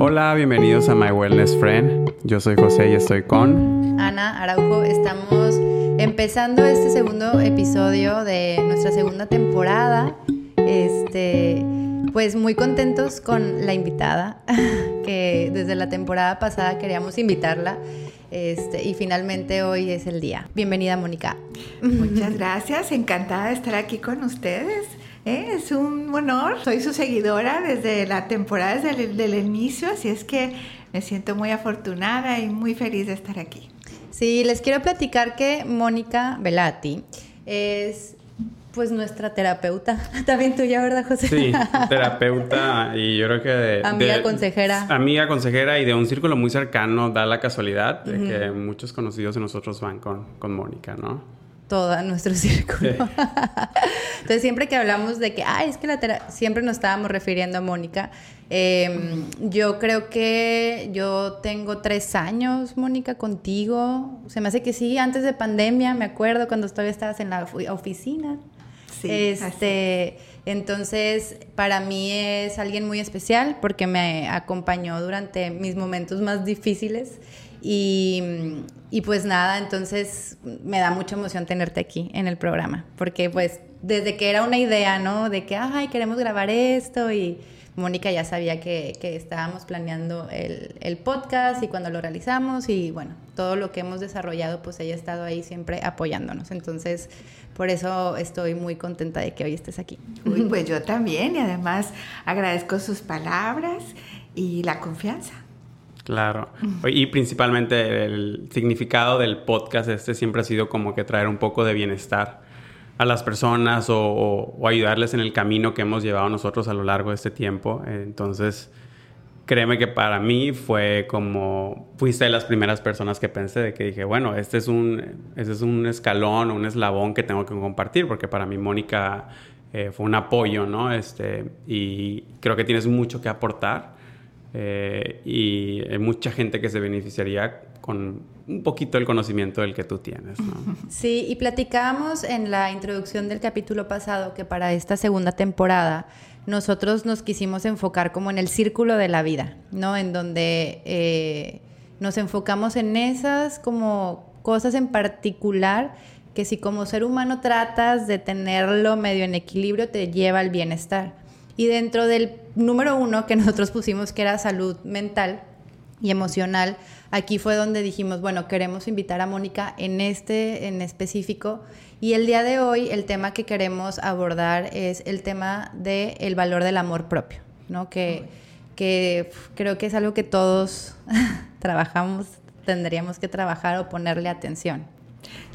Hola, bienvenidos a My Wellness Friend. Yo soy José y estoy con Ana Araujo. Estamos empezando este segundo episodio de nuestra segunda temporada. Este, pues muy contentos con la invitada, que desde la temporada pasada queríamos invitarla. Este, y finalmente hoy es el día. Bienvenida, Mónica. Muchas gracias, encantada de estar aquí con ustedes. ¿Eh? Es un honor, soy su seguidora desde la temporada, desde el del inicio, así es que me siento muy afortunada y muy feliz de estar aquí. Sí, les quiero platicar que Mónica Velati es pues nuestra terapeuta, también tuya, ¿verdad, José? Sí, terapeuta y yo creo que... De, amiga consejera. Amiga consejera y de un círculo muy cercano, da la casualidad de que muchos conocidos de nosotros van con, con Mónica, ¿no? Todo nuestro círculo. Entonces, siempre que hablamos de que, ay, es que la terapia, siempre nos estábamos refiriendo a Mónica. Em, yo creo que yo tengo tres años, Mónica, contigo. Se me hace que sí, antes de pandemia, me acuerdo cuando todavía estabas en la oficina. Sí. Este, entonces, para mí es alguien muy especial porque me acompañó durante mis momentos más difíciles y, y, pues nada, entonces me da mucha emoción tenerte aquí en el programa, porque pues desde que era una idea, ¿no? De que, ay, queremos grabar esto y Mónica ya sabía que, que estábamos planeando el, el, podcast y cuando lo realizamos y bueno, todo lo que hemos desarrollado, pues ella ha estado ahí siempre apoyándonos. Entonces, por eso estoy muy contenta de que hoy estés aquí. Uy, pues yo también y además agradezco sus palabras y la confianza. Claro. Y principalmente el significado del podcast este siempre ha sido como que traer un poco de bienestar a las personas o, ayudarles en el camino que hemos llevado nosotros a lo largo de este tiempo. Entonces, créeme que para mí fue como, fuiste de las primeras personas que pensé de que dije, bueno, este es un, este es un escalón, un eslabón que tengo que compartir, porque para mí Mónica eh, fue un apoyo, ¿no? Este, y creo que tienes mucho que aportar. Eh, y hay mucha gente que se beneficiaría con un poquito el conocimiento del que tú tienes. Sí, y platicábamos en la introducción del capítulo pasado que para esta segunda temporada nosotros nos quisimos enfocar como en el círculo de la vida, ¿no? En donde eh, nos enfocamos en esas como cosas en particular que si como ser humano tratas de tenerlo medio en equilibrio te lleva al bienestar. Y dentro del número uno que nosotros pusimos, que era salud mental y emocional, aquí fue donde dijimos, bueno, queremos invitar a Mónica en este en específico. Y el día de hoy el tema que queremos abordar es el tema del el valor del amor propio, ¿no? Que, que creo que es algo que todos trabajamos, tendríamos que trabajar o ponerle atención.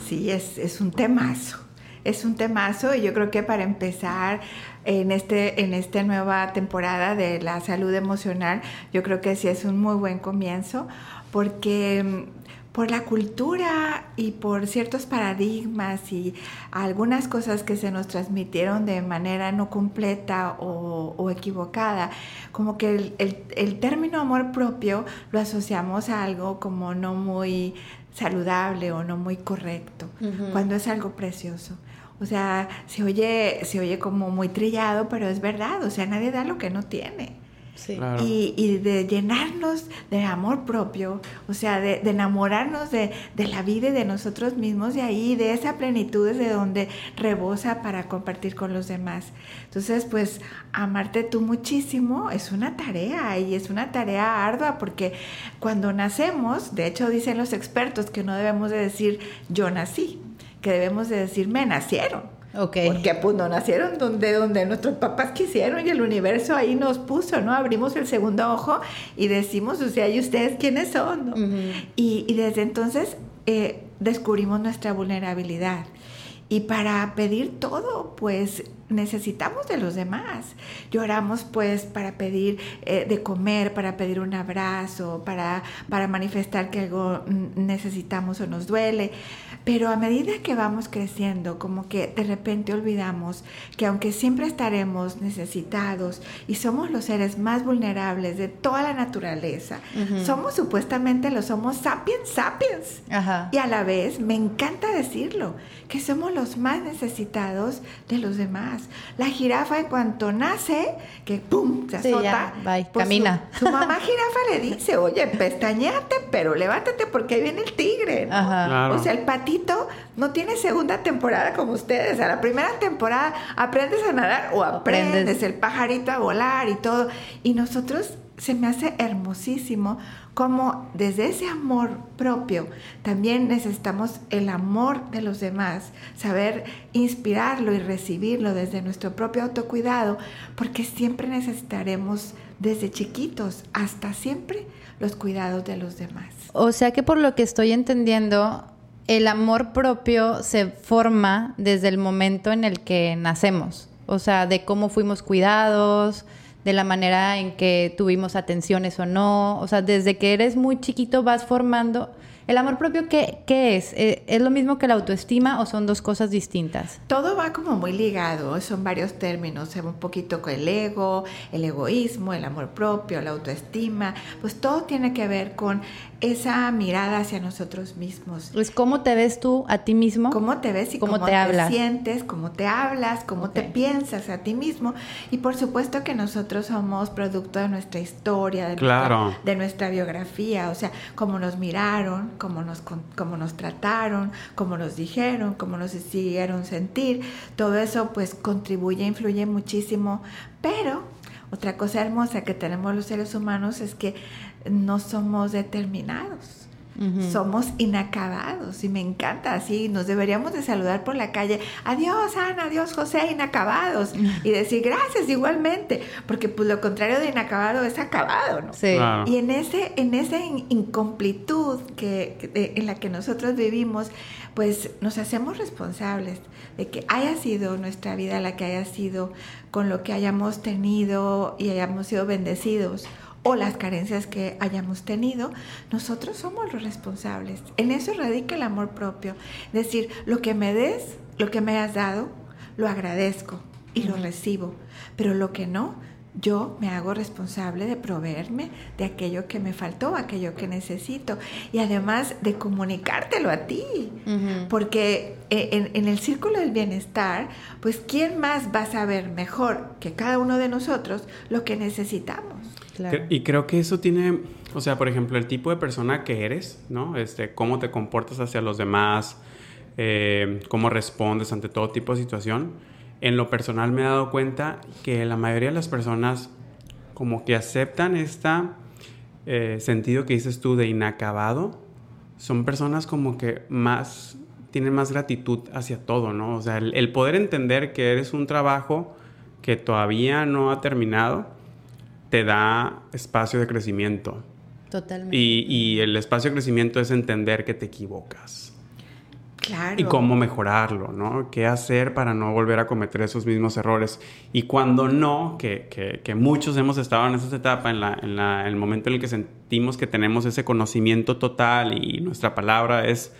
Sí, es, es un temazo es un temazo y yo creo que para empezar en, este, en esta nueva temporada de la salud emocional, yo creo que sí es un muy buen comienzo porque mm, por la cultura y por ciertos paradigmas y algunas cosas que se nos transmitieron de manera no completa o, equivocada, como que el, término amor propio lo asociamos a algo como no muy saludable o no muy correcto, cuando es algo precioso. O sea, se oye, se oye como muy trillado, pero es verdad. O sea, nadie da lo que no tiene. Sí. Y, y, de llenarnos de amor propio, o sea, de, enamorarnos de, de, la vida y de nosotros mismos, de ahí, de esa plenitud de donde rebosa para compartir con los demás. Entonces, pues, amarte tú muchísimo es una tarea y es una tarea ardua porque cuando nacemos, de hecho dicen los expertos que no debemos de decir yo nací, que debemos de decir, me nacieron. Okay. Porque pues no nacieron donde, donde nuestros papás quisieron y el universo ahí nos puso, ¿no? Abrimos el segundo ojo y decimos, o sea, ¿y ustedes quiénes son? ¿no? y, y, desde entonces eh, descubrimos nuestra vulnerabilidad. Y para pedir todo, pues necesitamos de los demás. Lloramos pues para pedir eh, de comer, para pedir un abrazo, para, para manifestar que algo necesitamos o nos duele Pero a medida que vamos creciendo, como que de repente olvidamos que aunque siempre estaremos necesitados y somos los seres más vulnerables de toda la naturaleza, somos supuestamente los somos sapiens sapiens. Y a la vez, me encanta decirlo, que somos los más necesitados de los demás. La jirafa en cuanto nace, que pum, se azota, pues camina. Su, mamá jirafa le dice, oye, pestañate, pero levántate porque ahí viene el tigre. O sea, el patito no tiene segunda temporada como ustedes. A la primera temporada aprendes a nadar o aprendes el pajarito a volar y todo. Y nosotros se me hace hermosísimo como desde ese amor propio también necesitamos el amor de los demás, saber inspirarlo y recibirlo desde nuestro propio autocuidado, porque siempre necesitaremos desde chiquitos hasta siempre los cuidados de los demás. O sea que por lo que estoy entendiendo, el amor propio se forma desde el momento en el que nacemos, o sea, de cómo fuimos cuidados, de la manera en que tuvimos atenciones o no. O sea, desde que eres muy chiquito vas formando ¿El amor propio qué, qué es? Eh, ¿Es lo mismo que la autoestima o son dos cosas distintas? Todo va como muy ligado, son varios términos, un poquito con el ego, el egoísmo, el amor propio, la autoestima, pues todo tiene que ver con esa mirada hacia nosotros mismos. Pues cómo te ves tú a ti mismo. Cómo te ves y cómo, te, hablas? sientes, cómo te hablas, cómo te piensas a ti mismo. Y por supuesto que nosotros somos producto de nuestra historia, de, nuestra, de nuestra biografía, o sea, cómo nos miraron, cómo nos, cómo nos trataron, cómo nos dijeron, cómo nos hicieron sentir. Todo eso pues contribuye, influye muchísimo. Pero otra cosa hermosa que tenemos los seres humanos es que no somos determinados. Somos inacabados y me encanta así. Nos deberíamos de saludar por la calle. Adiós, Ana, adiós, José, inacabados. Y decir gracias igualmente, porque pues lo contrario de inacabado es acabado, ¿no? Sí. Y en ese, en esa incompletud que, en la que nosotros vivimos, pues nos hacemos responsables de que haya sido nuestra vida la que haya sido, con lo que hayamos tenido y hayamos sido bendecidos o las carencias que hayamos tenido, nosotros somos los responsables. En eso radica el amor propio. Es decir, lo que me des, lo que me has dado, lo agradezco y lo recibo, pero lo que no, yo me hago responsable de proveerme de aquello que me faltó, aquello que necesito y además de comunicártelo a ti, porque eh, en, en, el círculo del bienestar, pues ¿quién más va a saber mejor que cada uno de nosotros lo que necesitamos? Y creo que eso tiene, o sea, por ejemplo, el tipo de persona que eres, ¿no? Este, cómo te comportas hacia los demás, eh, cómo respondes ante todo tipo de situación. En lo personal me he dado cuenta que la mayoría de las personas como que aceptan este sentido que dices tú de inacabado, son personas como que más, tienen más gratitud hacia todo, ¿no? O sea, el poder entender que eres un trabajo que todavía no ha terminado, te da espacio de crecimiento. Totalmente. Y, el espacio de crecimiento es entender que te equivocas. Claro. Y cómo mejorarlo, ¿no? ¿Qué hacer para no volver a cometer esos mismos errores? Y cuando no, que, que, muchos hemos estado en esa etapa, en, la, en, la, el momento en el que sentimos que tenemos ese conocimiento total y nuestra palabra es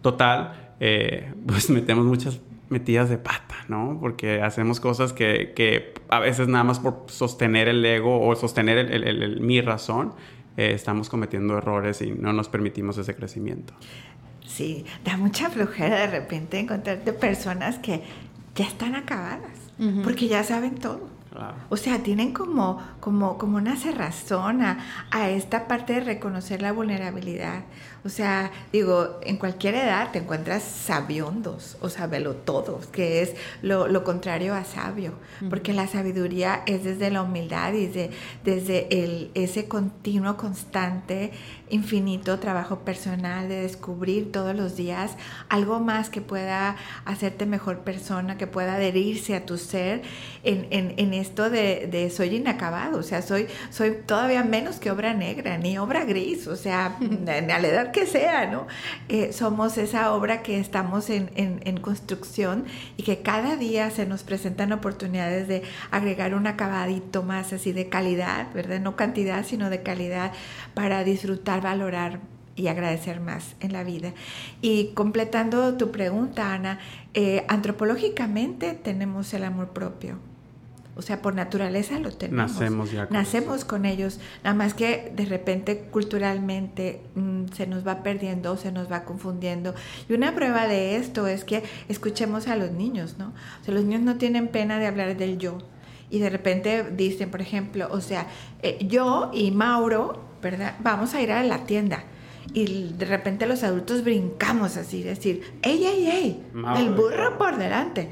total, eh, pues metemos muchas metidas de pata, ¿no? Porque hacemos cosas que, que a veces nada más por sostener el ego o sostener el, el, mi razón, eh, estamos cometiendo errores y no nos permitimos ese crecimiento. Sí, da mucha flojera de repente encontrarte personas que ya están acabadas, porque ya saben todo. O sea, tienen como, como, como una cerrazón a, a, esta parte de reconocer la vulnerabilidad. O sea, digo, en cualquier edad te encuentras sabiondos o todos, que es lo, contrario a sabio, porque la sabiduría es desde la humildad y desde, desde el, ese continuo, constante, infinito trabajo personal de descubrir todos los días algo más que pueda hacerte mejor persona, que pueda adherirse a tu ser en, en, en esto de, de, soy inacabado, o sea, soy, soy todavía menos que obra negra, ni obra gris, o sea, a la edad que sea, ¿no? Eh, somos esa obra que estamos en, en, construcción y que cada día se nos presentan oportunidades de agregar un acabadito más así de calidad, ¿verdad? No cantidad, sino de calidad para disfrutar, valorar y agradecer más en la vida. Y completando tu pregunta, Ana, eh, antropológicamente tenemos el amor propio. O sea, por naturaleza lo tenemos. Nacemos ya con Nacemos con ellos. Nada más que de repente culturalmente mm, se nos va perdiendo, se nos va confundiendo. Y una prueba de esto es que escuchemos a los niños, ¿no? O sea, los niños no tienen pena de hablar del yo. Y de repente dicen, por ejemplo, o sea, eh, yo y Mauro, ¿verdad? Vamos a ir a la tienda y de repente los adultos brincamos así, decir, ¡ey, ey, ey! El burro por delante.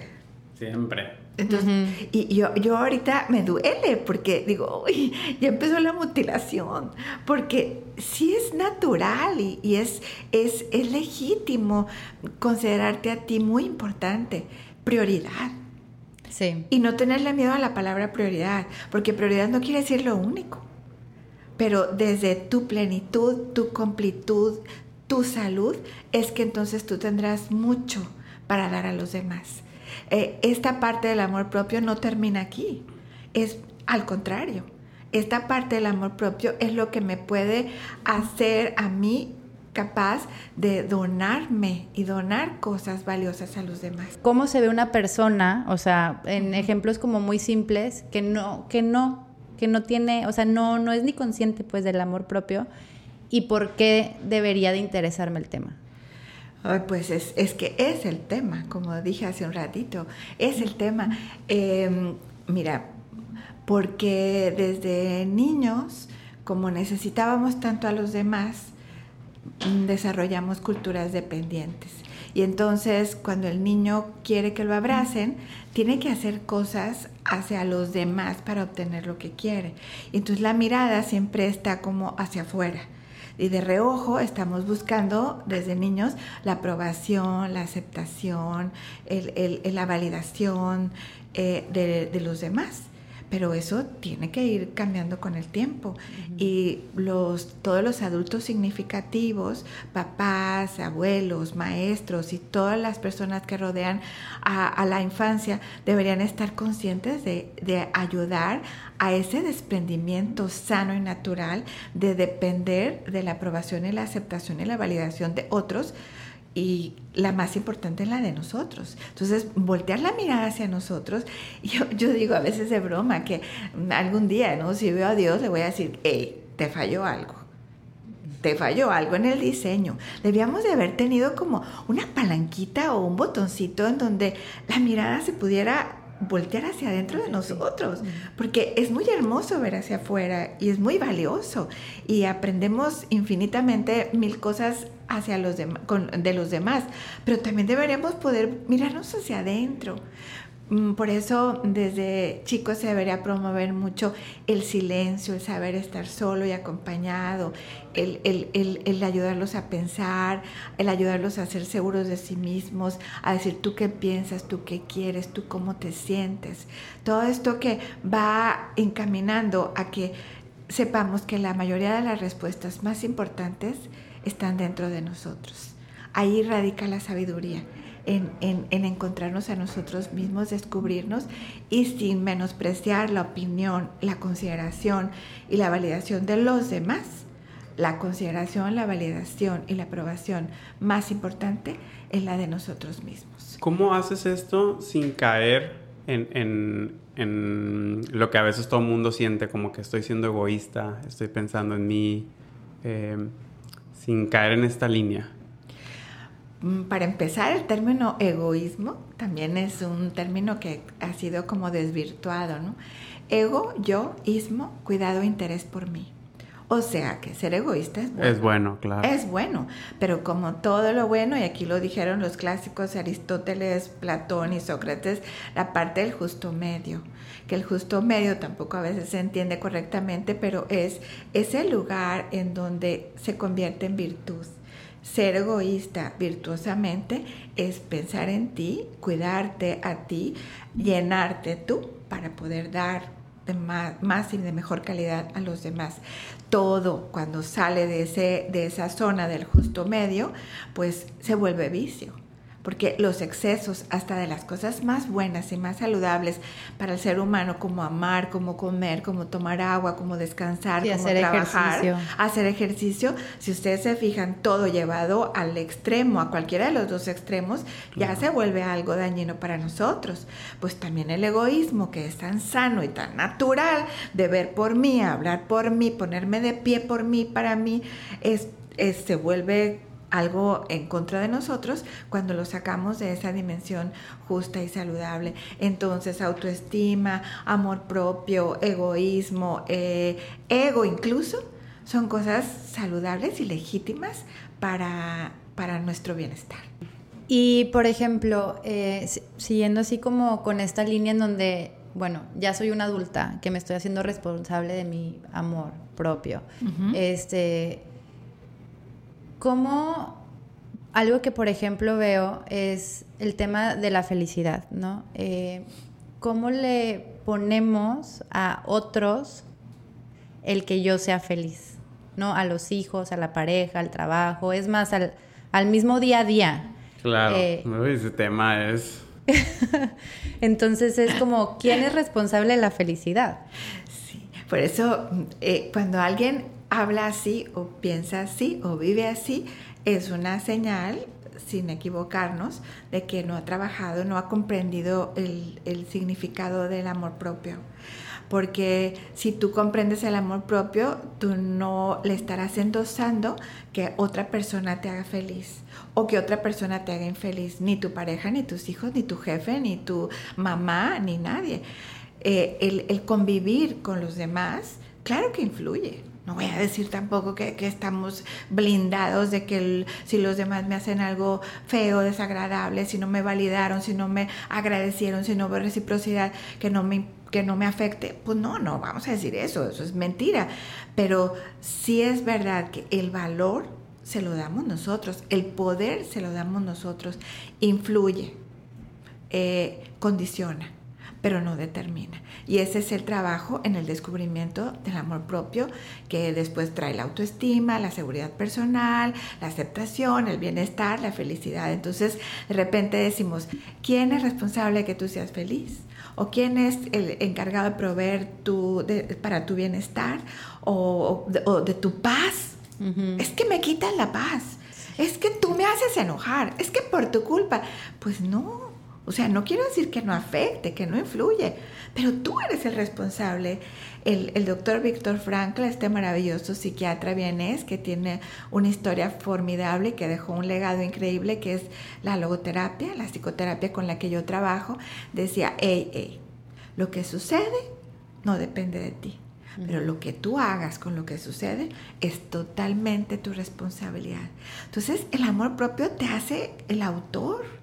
Siempre. Entonces, y yo, yo ahorita me duele porque digo, uy, ya empezó la mutilación, porque sí es natural y, y es, es, es legítimo considerarte a ti muy importante, prioridad. Sí. Y no tenerle miedo a la palabra prioridad, porque prioridad no quiere decir lo único pero desde tu plenitud, tu completud, tu salud, es que entonces tú tendrás mucho para dar a los demás. Eh, esta parte del amor propio no termina aquí, es al contrario. Esta parte del amor propio es lo que me puede hacer a mí capaz de donarme y donar cosas valiosas a los demás. ¿Cómo se ve una persona, o sea, en ejemplos como muy simples, que no, que no que no tiene, o sea, no, no es ni consciente pues del amor propio y por qué debería de interesarme el tema. Pues es, es, que es el tema, como dije hace un ratito, es el tema. Em, mira, porque desde niños, como necesitábamos tanto a los demás, desarrollamos culturas dependientes. Y entonces cuando el niño quiere que lo abracen, tiene que hacer cosas hacia los demás para obtener lo que quiere. Y entonces la mirada siempre está como hacia afuera. Y de reojo estamos buscando desde niños la aprobación, la aceptación, la validación eh, de los demás pero eso tiene que ir cambiando con el tiempo. Y los, todos los adultos significativos, papás, abuelos, maestros y todas las personas que rodean a, la infancia deberían estar conscientes de, de ayudar a ese desprendimiento sano y natural de depender de la aprobación y la aceptación y la validación de otros y la más importante es la de nosotros. Entonces, voltear la mirada hacia nosotros, yo, yo digo a veces de broma que algún día, ¿no? Si veo a Dios, le voy a decir, hey, te falló algo. Te falló algo en el diseño. Debíamos de haber tenido como una palanquita o un botoncito en donde la mirada se pudiera voltear hacia adentro de nosotros, porque es muy hermoso ver hacia afuera y es muy valioso y aprendemos infinitamente mil cosas hacia los de los demás, pero también deberíamos poder mirarnos hacia adentro. Mm, por eso desde chicos se debería promover mucho el silencio, el saber estar solo y acompañado, el, el, ayudarlos a pensar, el ayudarlos a ser seguros de sí mismos, a decir tú qué piensas, tú qué quieres, tú cómo te sientes. Todo esto que va encaminando a que sepamos que la mayoría de las respuestas más importantes están dentro de nosotros. Ahí radica la sabiduría en, encontrarnos a nosotros mismos, descubrirnos y sin menospreciar la opinión, la consideración y la validación de los demás. La consideración, la validación y la aprobación más importante es la de nosotros mismos. ¿Cómo haces esto sin caer en, lo que a veces todo el mundo siente, como que estoy siendo egoísta, estoy pensando en mí, eh, sin caer en esta línea? Mm, para empezar, el término egoísmo también es un término que ha sido como desvirtuado, ¿no? Ego, yo, ismo, cuidado, interés por mí. O sea que ser egoísta es bueno. Es bueno, claro. Es bueno, pero como todo lo bueno, y aquí lo dijeron los clásicos Aristóteles, Platón y Sócrates, la parte del justo medio, que el justo medio tampoco a veces se entiende correctamente, pero es ese lugar en donde se convierte en virtud ser egoísta virtuosamente es pensar en ti, cuidarte a ti, llenarte tú para poder dar de más, y de mejor calidad a los demás. Todo cuando sale de, ese, de esa zona del justo medio, pues se vuelve vicio porque los excesos, hasta de las cosas más buenas y más saludables para el ser humano, como amar, como comer, como tomar agua, como descansar, como hacer trabajar, ejercicio. hacer ejercicio, si ustedes se fijan, todo llevado al extremo, a cualquiera de los dos extremos, ya se vuelve algo dañino para nosotros. Pues también el egoísmo, que es tan sano y tan natural, de ver por mí, hablar por mí, ponerme de pie por mí, para mí, es, es se vuelve algo en contra de nosotros cuando lo sacamos de esa dimensión justa y saludable. Entonces, autoestima, amor propio, egoísmo, eh, ego incluso, son cosas saludables y legítimas para, para nuestro bienestar. Y, por ejemplo, eh, siguiendo así como con esta línea en donde, bueno, ya soy una adulta, que me estoy haciendo responsable de mi amor propio, este ¿Cómo algo que, por ejemplo, veo es el tema de la felicidad, ¿no? Eh, ¿Cómo le ponemos a otros el que yo sea feliz? ¿No? A los hijos, a la pareja, al trabajo, es más, al, al mismo día a día. Claro, eh, ese tema es... Entonces es como, ¿quién es responsable de la felicidad? Sí, por eso eh, cuando alguien habla así o piensa así o vive así, es una señal, sin equivocarnos, de que no ha trabajado, no ha comprendido el, significado del amor propio. Porque si tú comprendes el amor propio, tú no le estarás endosando que otra persona te haga feliz o que otra persona te haga infeliz, ni tu pareja, ni tus hijos, ni tu jefe, ni tu mamá, ni nadie. Eh, el, el convivir con los demás, claro que influye no voy a decir tampoco que, estamos blindados de que si los demás me hacen algo feo, desagradable, si no me validaron, si no me agradecieron, si no hubo reciprocidad, que no me que no me afecte, pues no, no, vamos a decir eso, eso es mentira. Pero sí es verdad que el valor se lo damos nosotros, el poder se lo damos nosotros, influye, eh, condiciona pero no determina. Y ese es el trabajo en el descubrimiento del amor propio que después trae la autoestima, la seguridad personal, la aceptación, el bienestar, la felicidad. Entonces, de repente decimos, ¿quién es responsable de que tú seas feliz? ¿O quién es el encargado de proveer tu, para tu bienestar? ¿O, de, tu paz? Es que me quitan la paz. Es que tú me haces enojar. Es que por tu culpa. Pues no, o sea, no quiero decir que no afecte, que no influye, pero tú eres el responsable. El, doctor Víctor Frankl, este maravilloso psiquiatra vienés que tiene una historia formidable y que dejó un legado increíble que es la logoterapia, la psicoterapia con la que yo trabajo, decía, hey, hey, lo que sucede no depende de ti. Pero lo que tú hagas con lo que sucede es totalmente tu responsabilidad. Entonces, el amor propio te hace el autor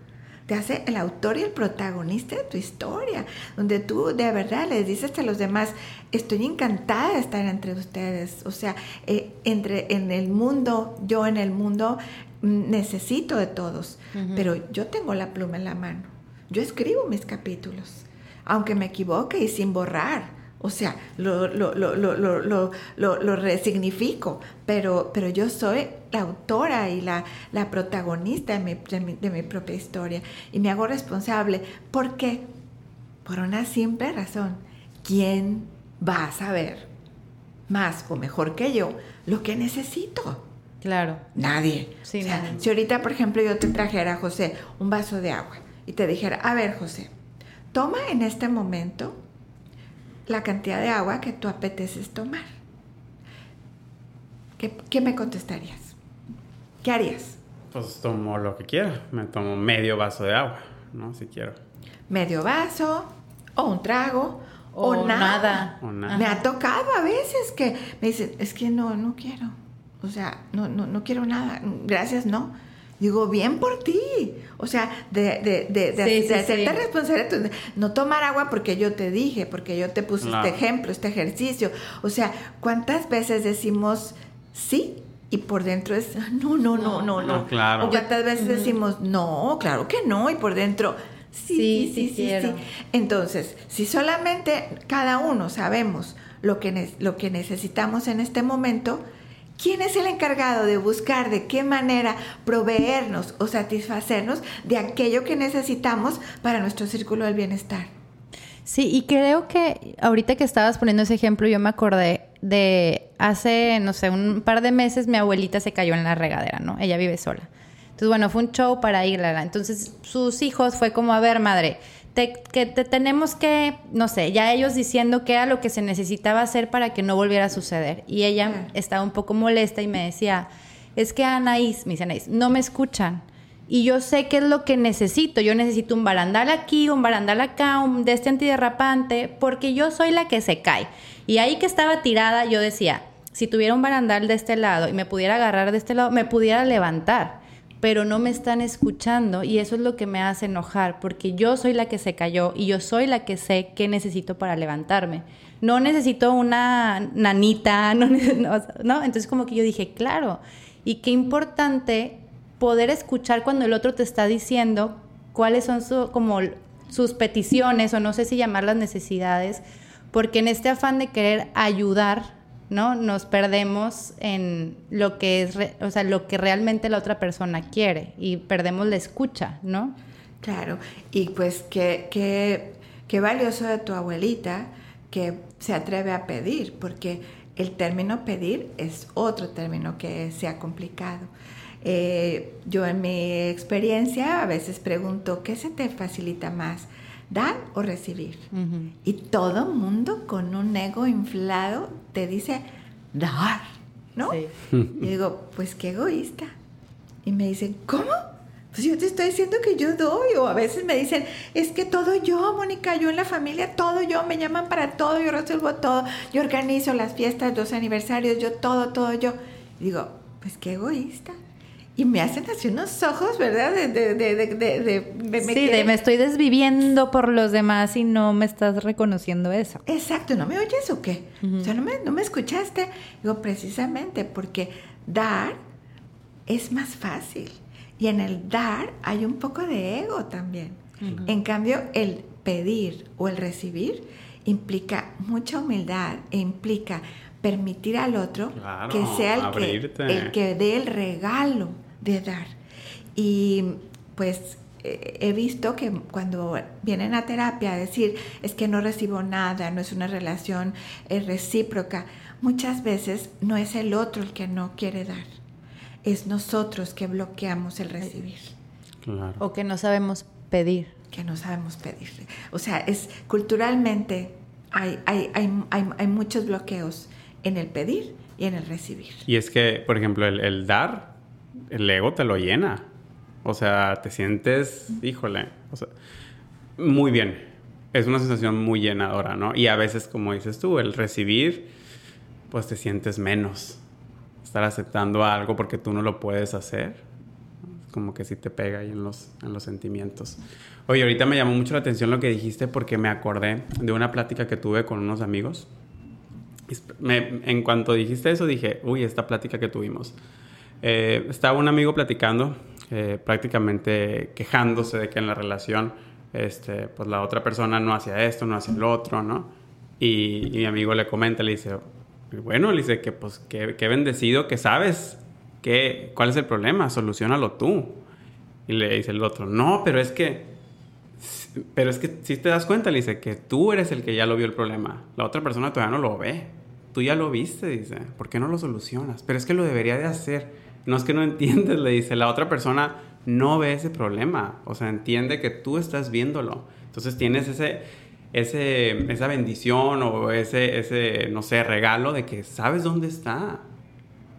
te hace el autor y el protagonista de tu historia, donde tú de verdad les dices a los demás, estoy encantada de estar entre ustedes, o sea, eh, entre, en el mundo, yo en el mundo mm, necesito de todos, pero yo tengo la pluma en la mano, yo escribo mis capítulos, aunque me equivoque y sin borrar, o sea, lo, lo, lo, lo, resignifico, pero, pero yo soy la autora y la, la protagonista de mi, de, mi, propia historia y me hago responsable. ¿Por qué? Por una simple razón. ¿Quién va a saber más o mejor que yo lo que necesito? Claro. Nadie. Sí, Si ahorita, por ejemplo, yo te trajera, José, un vaso de agua y te dijera, a ver, José, toma en este momento la cantidad de agua que tú apeteces tomar. ¿Qué, me contestarías? ¿Qué harías? Pues tomo lo que quiera. Me tomo medio vaso de agua, ¿no? Si quiero. Medio vaso, o un trago, o, nada. Me ha tocado a veces que me dicen, es que no, no quiero. O sea, no, no, no quiero nada. Gracias, no. Digo, bien por ti. O sea, de, de, de, de, hacerte responsable, no tomar agua porque yo te dije, porque yo te puse este ejemplo, este ejercicio. O sea, ¿cuántas veces decimos sí y por dentro es no, no, no, no, no? claro. O cuántas veces decimos no, claro que no, y por dentro sí, sí, sí, sí. Entonces, si solamente cada uno sabemos lo que, lo que necesitamos en este momento, ¿Quién es el encargado de buscar de qué manera proveernos o satisfacernos de aquello que necesitamos para nuestro círculo del bienestar? Sí, y creo que ahorita que estabas poniendo ese ejemplo, yo me acordé de hace, no sé, un par de meses mi abuelita se cayó en la regadera, ¿no? Ella vive sola. Entonces, bueno, fue un show para irla. Entonces, sus hijos fue como, a ver, madre, que te tenemos que, no sé, ya ellos diciendo qué era lo que se necesitaba hacer para que no volviera a suceder. Y ella estaba un poco molesta y me decía, es que Anaís, me dice Anaís, no me escuchan. Y yo sé qué es lo que necesito. Yo necesito un barandal aquí, un barandal acá, un de este antiderrapante, porque yo soy la que se cae. Y ahí que estaba tirada, yo decía, si tuviera un barandal de este lado y me pudiera agarrar de este lado, me pudiera levantar pero no me están escuchando y eso es lo que me hace enojar, porque yo soy la que se cayó y yo soy la que sé qué necesito para levantarme. No necesito una nanita, no, no, entonces como que yo dije, claro, y qué importante poder escuchar cuando el otro te está diciendo cuáles son como sus peticiones o no sé si llamar las necesidades, porque en este afán de querer ayudar, ¿no? Nos perdemos en lo que es, o sea, lo que realmente la otra persona quiere y perdemos la escucha, ¿no? Claro, y pues qué, qué, qué valioso de tu abuelita que se atreve a pedir, porque el término pedir es otro término que se ha complicado. Eh, yo en mi experiencia a veces pregunto, ¿qué se te facilita más? Dar o recibir. Y todo mundo con un ego inflado te dice dar, ¿no? Y digo, pues qué egoísta. Y me dicen, ¿cómo? Pues yo te estoy diciendo que yo doy. O a veces me dicen, es que todo yo, Mónica, yo en la familia, todo yo, me llaman para todo, yo resuelvo todo, yo organizo las fiestas, los aniversarios, yo todo, todo yo. Y digo, pues qué egoísta y me hacen así unos ojos, ¿verdad? De, de, de, de me, sí, de me estoy desviviendo por los demás y no me estás reconociendo eso. Exacto, ¿no me oyes o qué? O sea, ¿no me, no me escuchaste. Digo, precisamente porque dar es más fácil. Y en el dar hay un poco de ego también. En cambio, el pedir o el recibir implica mucha humildad e implica permitir al otro que sea el que, el que dé el regalo de dar. Y pues eh, he visto que cuando vienen a terapia a decir es que no recibo nada, no es una relación recíproca, muchas veces no es el otro el que no quiere dar, es nosotros que bloqueamos el recibir. O que no sabemos pedir. Que no sabemos pedir. O sea, es culturalmente hay, hay, hay, hay, muchos bloqueos en el pedir y en el recibir. Y es que, por ejemplo, el, el dar el ego te lo llena. O sea, te sientes, híjole, o sea, muy bien. Es una sensación muy llenadora, ¿no? Y a veces, como dices tú, el recibir, pues te sientes menos. Estar aceptando algo porque tú no lo puedes hacer, como que sí te pega ahí en los, en los sentimientos. Oye, ahorita me llamó mucho la atención lo que dijiste porque me acordé de una plática que tuve con unos amigos. en cuanto dijiste eso, dije, uy, esta plática que tuvimos. Eh, estaba un amigo platicando, eh, prácticamente quejándose de que en la relación, este, pues la otra persona no hacía esto, no hacía lo otro, ¿no? Y, mi amigo le comenta, le dice, bueno, le dice que pues qué, bendecido que sabes que, cuál es el problema, solucionalo tú. Y le dice el otro, no, pero es que, pero es que si te das cuenta, le dice que tú eres el que ya lo vio el problema, la otra persona todavía no lo ve. Tú ya lo viste, dice, ¿por qué no lo solucionas? Pero es que lo debería de hacer no es que no entiendes, le dice, la otra persona no ve ese problema, o sea, entiende que tú estás viéndolo. Entonces tienes ese, ese, esa bendición o ese, ese, no sé, regalo de que sabes dónde está.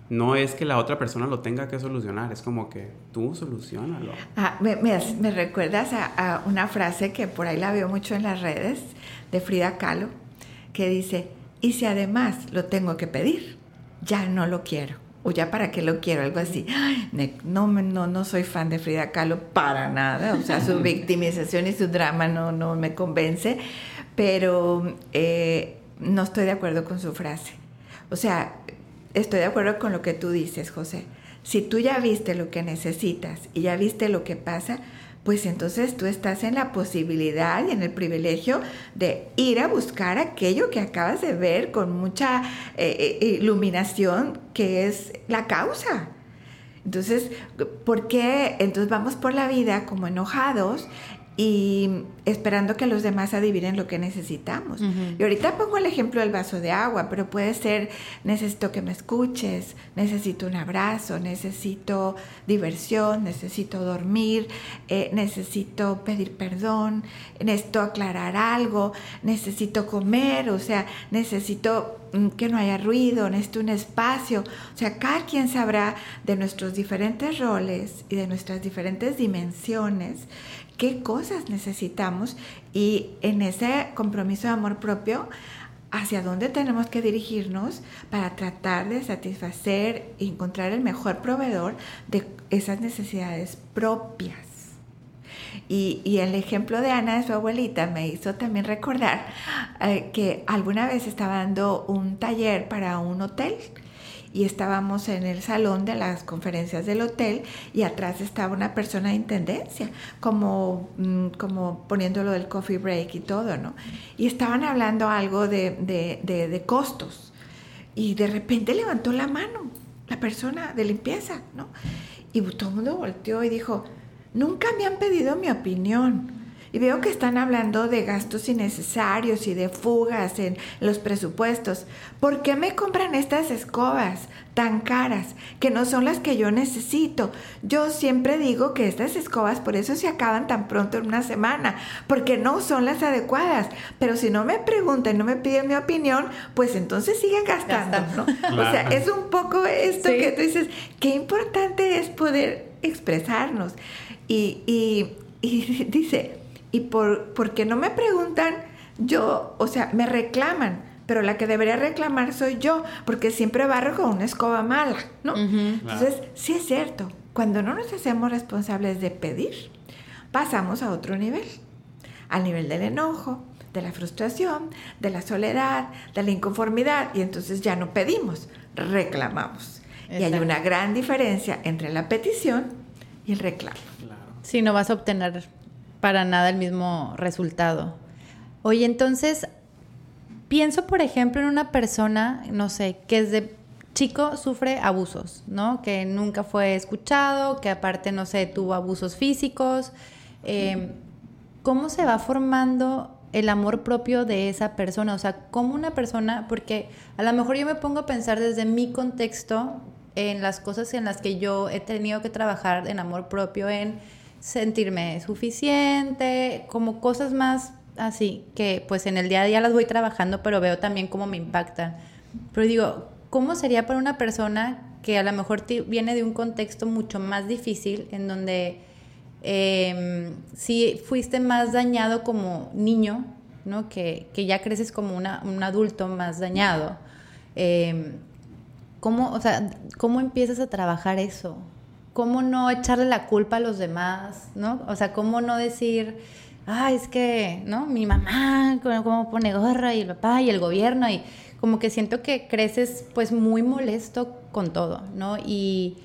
No es que la otra persona lo tenga que solucionar, es como que tú solucionalo. Ah, me, me, recuerdas a, a, una frase que por ahí la veo mucho en las redes de Frida Kahlo, que dice, y si además lo tengo que pedir, ya no lo quiero o ya para qué lo quiero, algo así. no, no, no soy fan de Frida Kahlo para nada, o sea, su victimización y su drama no, no me convence, pero eh, no estoy de acuerdo con su frase. O sea, estoy de acuerdo con lo que tú dices, José. Si tú ya viste lo que necesitas y ya viste lo que pasa, pues entonces tú estás en la posibilidad y en el privilegio de ir a buscar aquello que acabas de ver con mucha eh, eh, iluminación, que es la causa. Entonces, ¿por qué? Entonces vamos por la vida como enojados y esperando que los demás adivinen lo que necesitamos. Y ahorita pongo el ejemplo del vaso de agua, pero puede ser necesito que me escuches, necesito un abrazo, necesito diversión, necesito dormir, eh, necesito pedir perdón, necesito aclarar algo, necesito comer, o sea, necesito que no haya ruido, necesito un espacio. O sea, cada quien sabrá de nuestros diferentes roles y de nuestras diferentes dimensiones qué cosas necesitamos y en ese compromiso de amor propio, hacia dónde tenemos que dirigirnos para tratar de satisfacer y encontrar el mejor proveedor de esas necesidades propias. Y, el ejemplo de Ana, de su abuelita, me hizo también recordar eh, que alguna vez estaba dando un taller para un hotel y estábamos en el salón de las conferencias del hotel y atrás estaba una persona de intendencia, como, mm, como poniéndolo del coffee break y todo, ¿no? Y estaban hablando algo de, de, de, costos y de repente levantó la mano la persona de limpieza, ¿no? Y todo el mundo volteó y dijo, nunca me han pedido mi opinión y veo que están hablando de gastos innecesarios y de fugas en los presupuestos. ¿Por qué me compran estas escobas tan caras que no son las que yo necesito? Yo siempre digo que estas escobas por eso se acaban tan pronto en una semana, porque no son las adecuadas. Pero si no me preguntan, no me piden mi opinión, pues entonces siguen gastando. ¿no? O sea, es un poco esto que tú dices, qué importante es poder expresarnos. Y, y, y dice, y por, porque no me preguntan, yo, o sea, me reclaman, pero la que debería reclamar soy yo, porque siempre barro con una escoba mala, ¿no? Entonces, sí es cierto, cuando no nos hacemos responsables de pedir, pasamos a otro nivel, al nivel del enojo, de la frustración, de la soledad, de la inconformidad, y entonces ya no pedimos, reclamamos. Y hay una gran diferencia entre la petición y el reclamo. Si no vas a obtener para nada el mismo resultado. Oye, entonces, pienso, por ejemplo, en una persona, no sé, que desde chico sufre abusos, ¿no? Que nunca fue escuchado, que aparte, no sé, tuvo abusos físicos. Em, ¿Cómo se va formando el amor propio de esa persona? O sea, ¿cómo una persona, porque a lo mejor yo me pongo a pensar desde mi contexto en las cosas en las que yo he tenido que trabajar en amor propio, en sentirme suficiente, como cosas más así, que pues en el día a día las voy trabajando, pero veo también cómo me impactan. Pero digo, ¿cómo sería para una persona que a lo mejor viene de un contexto mucho más difícil, en donde em, si fuiste más dañado como niño, ¿no? que, ya creces como una, un adulto más dañado? Eh, ¿cómo, o sea, ¿Cómo empiezas a trabajar eso? Cómo no echarle la culpa a los demás, ¿no? O sea, cómo no decir, ah, es que, ¿no? Mi mamá, cómo pone gorra y el papá y el gobierno y como que siento que creces pues muy molesto con todo, ¿no? Y,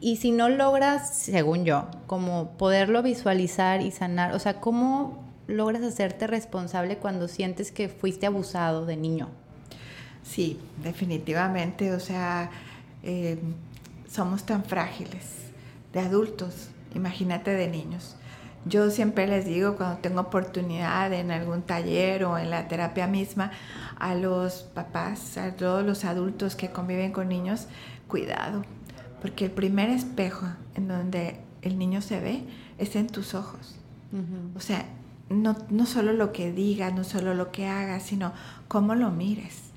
y si no logras, según yo, como poderlo visualizar y sanar, o sea, ¿cómo logras hacerte responsable cuando sientes que fuiste abusado de niño? Sí, definitivamente, o sea, eh, somos tan frágiles, de adultos, imagínate de niños. Yo siempre les digo cuando tengo oportunidad en algún taller o en la terapia misma a los papás, a todos los adultos que conviven con niños, cuidado, porque el primer espejo en donde el niño se ve es en tus ojos. O sea, no, no, solo lo que diga, no solo lo que haga, sino cómo lo mires.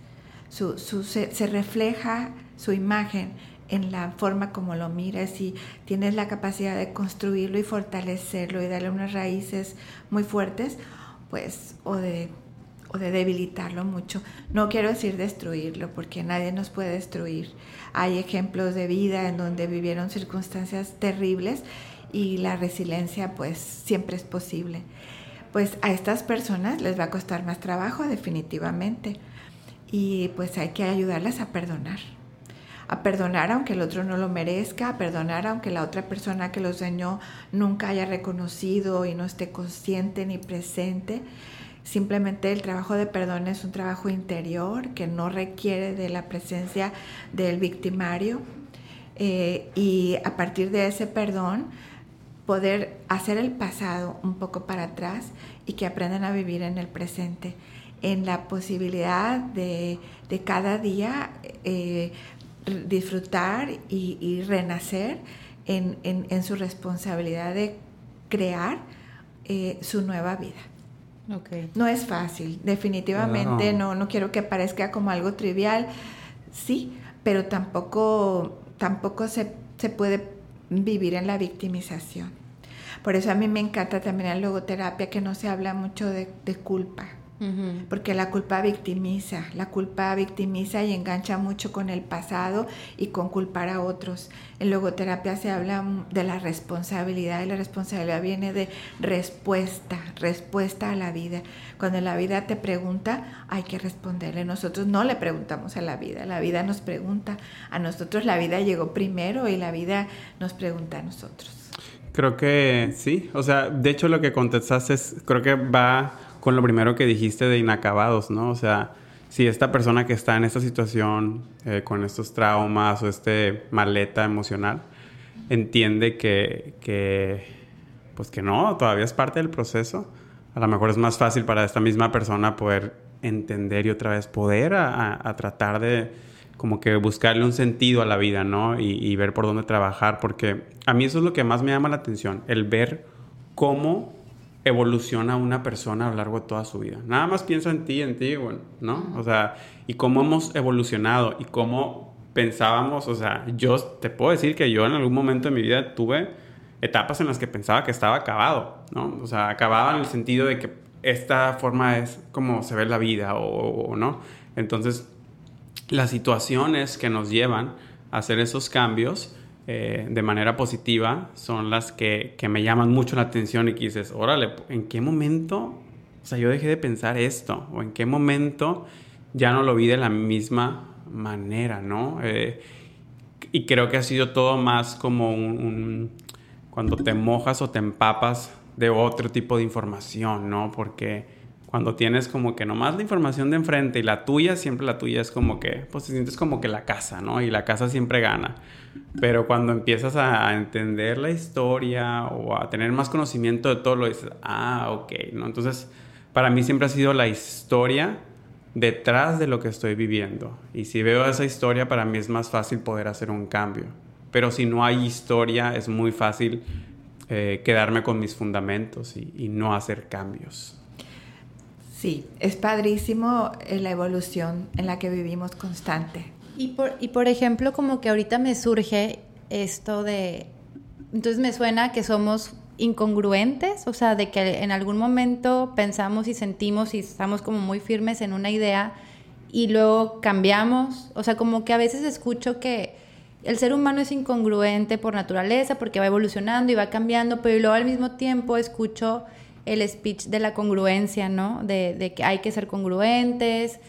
Su, su, se refleja su imagen en la forma como lo miras y tienes la capacidad de construirlo y fortalecerlo y darle unas raíces muy fuertes, pues, o de, o de debilitarlo mucho. No quiero decir destruirlo, porque nadie nos puede destruir. Hay ejemplos de vida en donde vivieron circunstancias terribles y la resiliencia, pues, siempre es posible. Pues a estas personas les va a costar más trabajo, definitivamente. Y pues hay que ayudarlas a perdonar a perdonar aunque el otro no lo merezca, a perdonar aunque la otra persona que los dañó nunca haya reconocido y no esté consciente ni presente. Simplemente el trabajo de perdón es un trabajo interior que no requiere de la presencia del victimario. Eh, y a partir de ese perdón, poder hacer el pasado un poco para atrás y que aprendan a vivir en el presente, en la posibilidad de, cada día eh, disfrutar y, renacer en, su responsabilidad de crear eh, su nueva vida. No es fácil, definitivamente no. no. quiero que parezca como algo trivial, sí, pero tampoco, tampoco se, puede vivir en la victimización. Por eso a mí me encanta también la logoterapia que no se habla mucho de culpa porque la culpa victimiza, la culpa victimiza y engancha mucho con el pasado y con culpar a otros. En logoterapia se habla de la responsabilidad y la responsabilidad viene de respuesta, respuesta a la vida. Cuando la vida te pregunta, hay que responderle. Nosotros no le preguntamos a la vida, la vida nos pregunta a nosotros, la vida llegó primero y la vida nos pregunta a nosotros. Creo que sí, o sea, de hecho lo que contestaste es, creo que va con lo primero que dijiste de inacabados, ¿no? O sea, si esta persona que está en esta situación, eh, con estos traumas o este maleta emocional, entiende que, que, pues que no, todavía es parte del proceso, a lo mejor es más fácil para esta misma persona poder entender y otra vez poder a, tratar de como que buscarle un sentido a la vida, ¿no? Y, ver por dónde trabajar, porque a mí eso es lo que más me llama la atención, el ver cómo evoluciona una persona a lo largo de toda su vida. Nada más pienso en ti, en ti, bueno, ¿no? O sea, y cómo hemos evolucionado y cómo pensábamos, o sea, yo te puedo decir que yo en algún momento de mi vida tuve etapas en las que pensaba que estaba acabado, ¿no? O sea, acababa en el sentido de que esta forma es como se ve la vida o, o no. Entonces, las situaciones que nos llevan a hacer esos cambios, eh, de manera positiva son las que, que, me llaman mucho la atención y que dices, órale, ¿en qué momento? O sea, yo dejé de pensar esto, o en qué momento ya no lo vi de la misma manera, ¿no? Eh, y creo que ha sido todo más como un, cuando te mojas o te empapas de otro tipo de información, ¿no? Porque cuando tienes como que nomás la información de enfrente y la tuya, siempre la tuya es como que, pues te sientes como que la casa, ¿no? Y la casa siempre gana. Pero cuando empiezas a entender la historia o a tener más conocimiento de todo, lo dices, ah, ok, ¿no? Entonces, para mí siempre ha sido la historia detrás de lo que estoy viviendo. Y si veo esa historia, para mí es más fácil poder hacer un cambio. Pero si no hay historia, es muy fácil eh, quedarme con mis fundamentos y no hacer cambios. Sí, es padrísimo eh, la evolución en la que vivimos constante. Y por, y por ejemplo, como que ahorita me surge esto de, entonces me suena que somos incongruentes, o sea, de que en algún momento pensamos y sentimos y estamos como muy firmes en una idea y luego cambiamos, o sea, como que a veces escucho que el ser humano es incongruente por naturaleza porque va evolucionando y va cambiando, pero luego al mismo tiempo escucho el speech de la congruencia, ¿no? De, que hay que ser congruentes.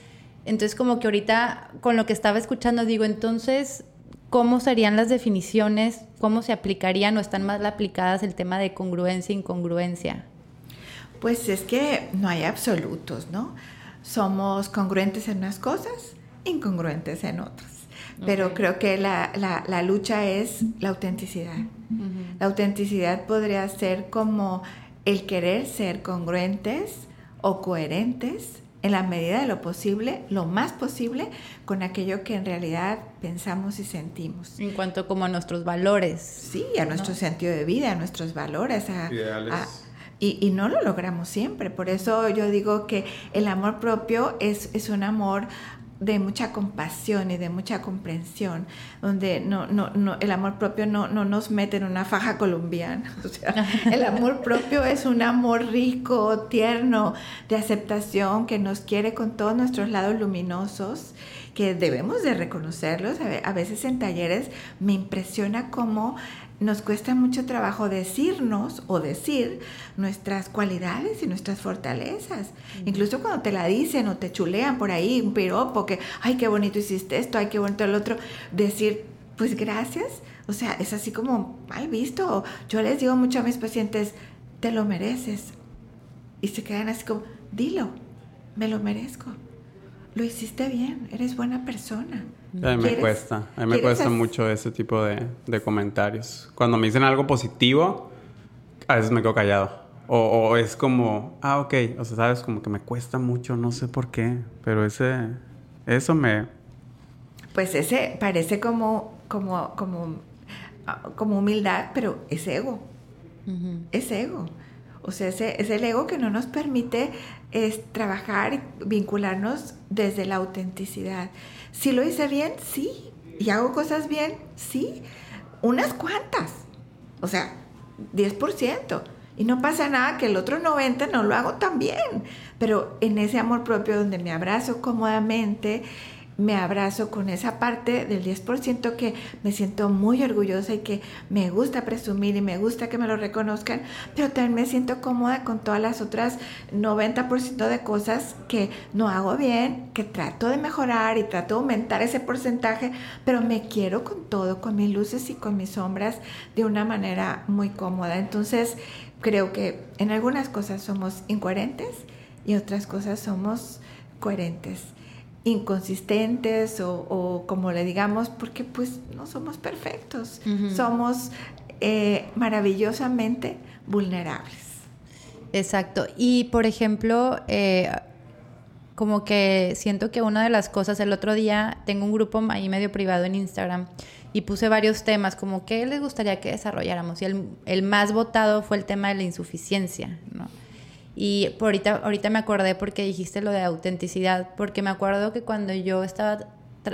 Entonces, como que ahorita con lo que estaba escuchando, digo, entonces, ¿cómo serían las definiciones? ¿Cómo se aplicarían o están más aplicadas el tema de congruencia e incongruencia? Pues es que no hay absolutos, ¿no? Somos congruentes en unas cosas, incongruentes en otras. Pero creo que la, lucha es la autenticidad. La autenticidad podría ser como el querer ser congruentes o coherentes en la medida de lo posible, lo más posible, con aquello que en realidad pensamos y sentimos. En cuanto como a nuestros valores. Sí, a nuestro sentido de vida, a nuestros valores, a, y, y, no lo logramos siempre. Por eso yo digo que el amor propio es, es un amor de mucha compasión y de mucha comprensión, donde no, no, no, el amor propio no, no nos mete en una faja colombiana. El amor propio es un amor rico, tierno, de aceptación, que nos quiere con todos nuestros lados luminosos que debemos de reconocerlos. A veces en talleres me impresiona cómo nos cuesta mucho trabajo decirnos o decir nuestras cualidades y nuestras fortalezas. Incluso cuando te la dicen o te chulean por ahí un piropo que, ay, qué bonito hiciste esto, ay, qué bonito el otro, decir, pues gracias. O sea, es así como mal visto. Yo les digo mucho a mis pacientes, te lo mereces. Y se quedan así como, dilo, me lo merezco. Lo hiciste bien, eres buena persona. A mí me cuesta, a mí me cuesta mucho ese tipo de, de, comentarios. Cuando me dicen algo positivo, a veces me quedo callado. O, o, es como, ah, ok, o sea, sabes, como que me cuesta mucho, no sé por qué, pero ese, eso me... Pues ese parece como, como, como, como humildad, pero es ego, es ego. O sea, ese, es el ego que no nos permite es, trabajar y vincularnos desde la autenticidad. Si lo hice bien, sí. Y hago cosas bien, sí. Unas cuantas. O sea, 10%. Y no pasa nada que el otro 90% no lo hago tan bien. Pero en ese amor propio donde me abrazo cómodamente, me abrazo con esa parte del 10% que me siento muy orgullosa y que me gusta presumir y me gusta que me lo reconozcan, pero también me siento cómoda con todas las otras 90% de cosas que no hago bien, que trato de mejorar y trato de aumentar ese porcentaje, pero me quiero con todo, con mis luces y con mis sombras de una manera muy cómoda. Entonces, creo que en algunas cosas somos incoherentes y otras cosas somos coherentes inconsistentes o, como le digamos, porque pues no somos perfectos, somos eh, maravillosamente vulnerables. Exacto. Y por ejemplo, eh, como que siento que una de las cosas, el otro día tengo un grupo ahí medio privado en Instagram y puse varios temas como qué les gustaría que desarrolláramos y el, el más votado fue el tema de la insuficiencia, ¿no? Y por ahorita, ahorita me acordé porque dijiste lo de autenticidad, porque me acuerdo que cuando yo estaba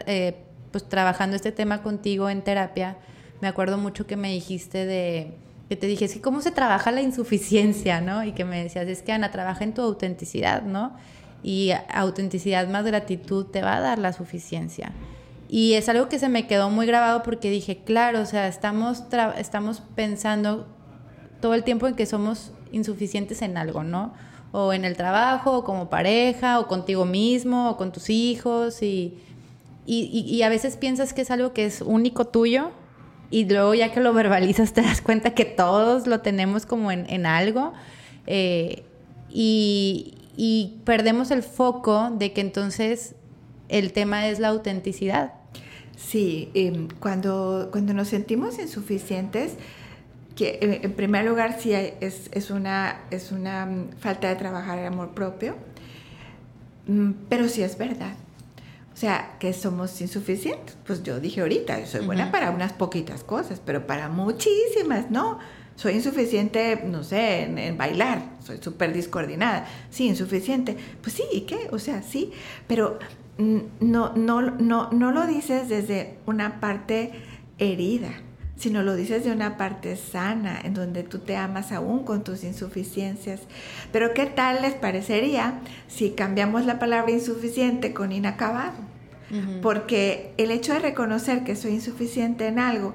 eh, pues trabajando este tema contigo en terapia, me acuerdo mucho que me dijiste de, que te dije, es que cómo se trabaja la insuficiencia, ¿no? Y que me decías, es que Ana, trabaja en tu autenticidad, ¿no? Y autenticidad más gratitud te va a dar la suficiencia. Y es algo que se me quedó muy grabado porque dije, claro, o sea, estamos, estamos pensando todo el tiempo en que somos insuficientes en algo, ¿no? O en el trabajo, o como pareja, o contigo mismo, o con tus hijos, y, y, a veces piensas que es algo que es único tuyo, y luego ya que lo verbalizas te das cuenta que todos lo tenemos como en, algo, eh, y, perdemos el foco de que entonces el tema es la autenticidad. Sí, em, cuando, cuando nos sentimos insuficientes, que eh, en primer lugar sí es, es, una, es una mm, falta de trabajar el amor propio, mm, pero sí es verdad. O sea, que somos insuficientes. Pues yo dije ahorita, soy buena para unas poquitas cosas, pero para muchísimas, ¿no? Soy insuficiente, no sé, en, bailar, soy súper discoordinada. Sí, insuficiente. Pues sí, ¿y qué? O sea, sí, pero mm, no, no, no, no lo dices desde una parte herida sino lo dices de una parte sana, en donde tú te amas aún con tus insuficiencias. Pero ¿qué tal les parecería si cambiamos la palabra insuficiente con inacabado? Porque el hecho de reconocer que soy insuficiente en algo,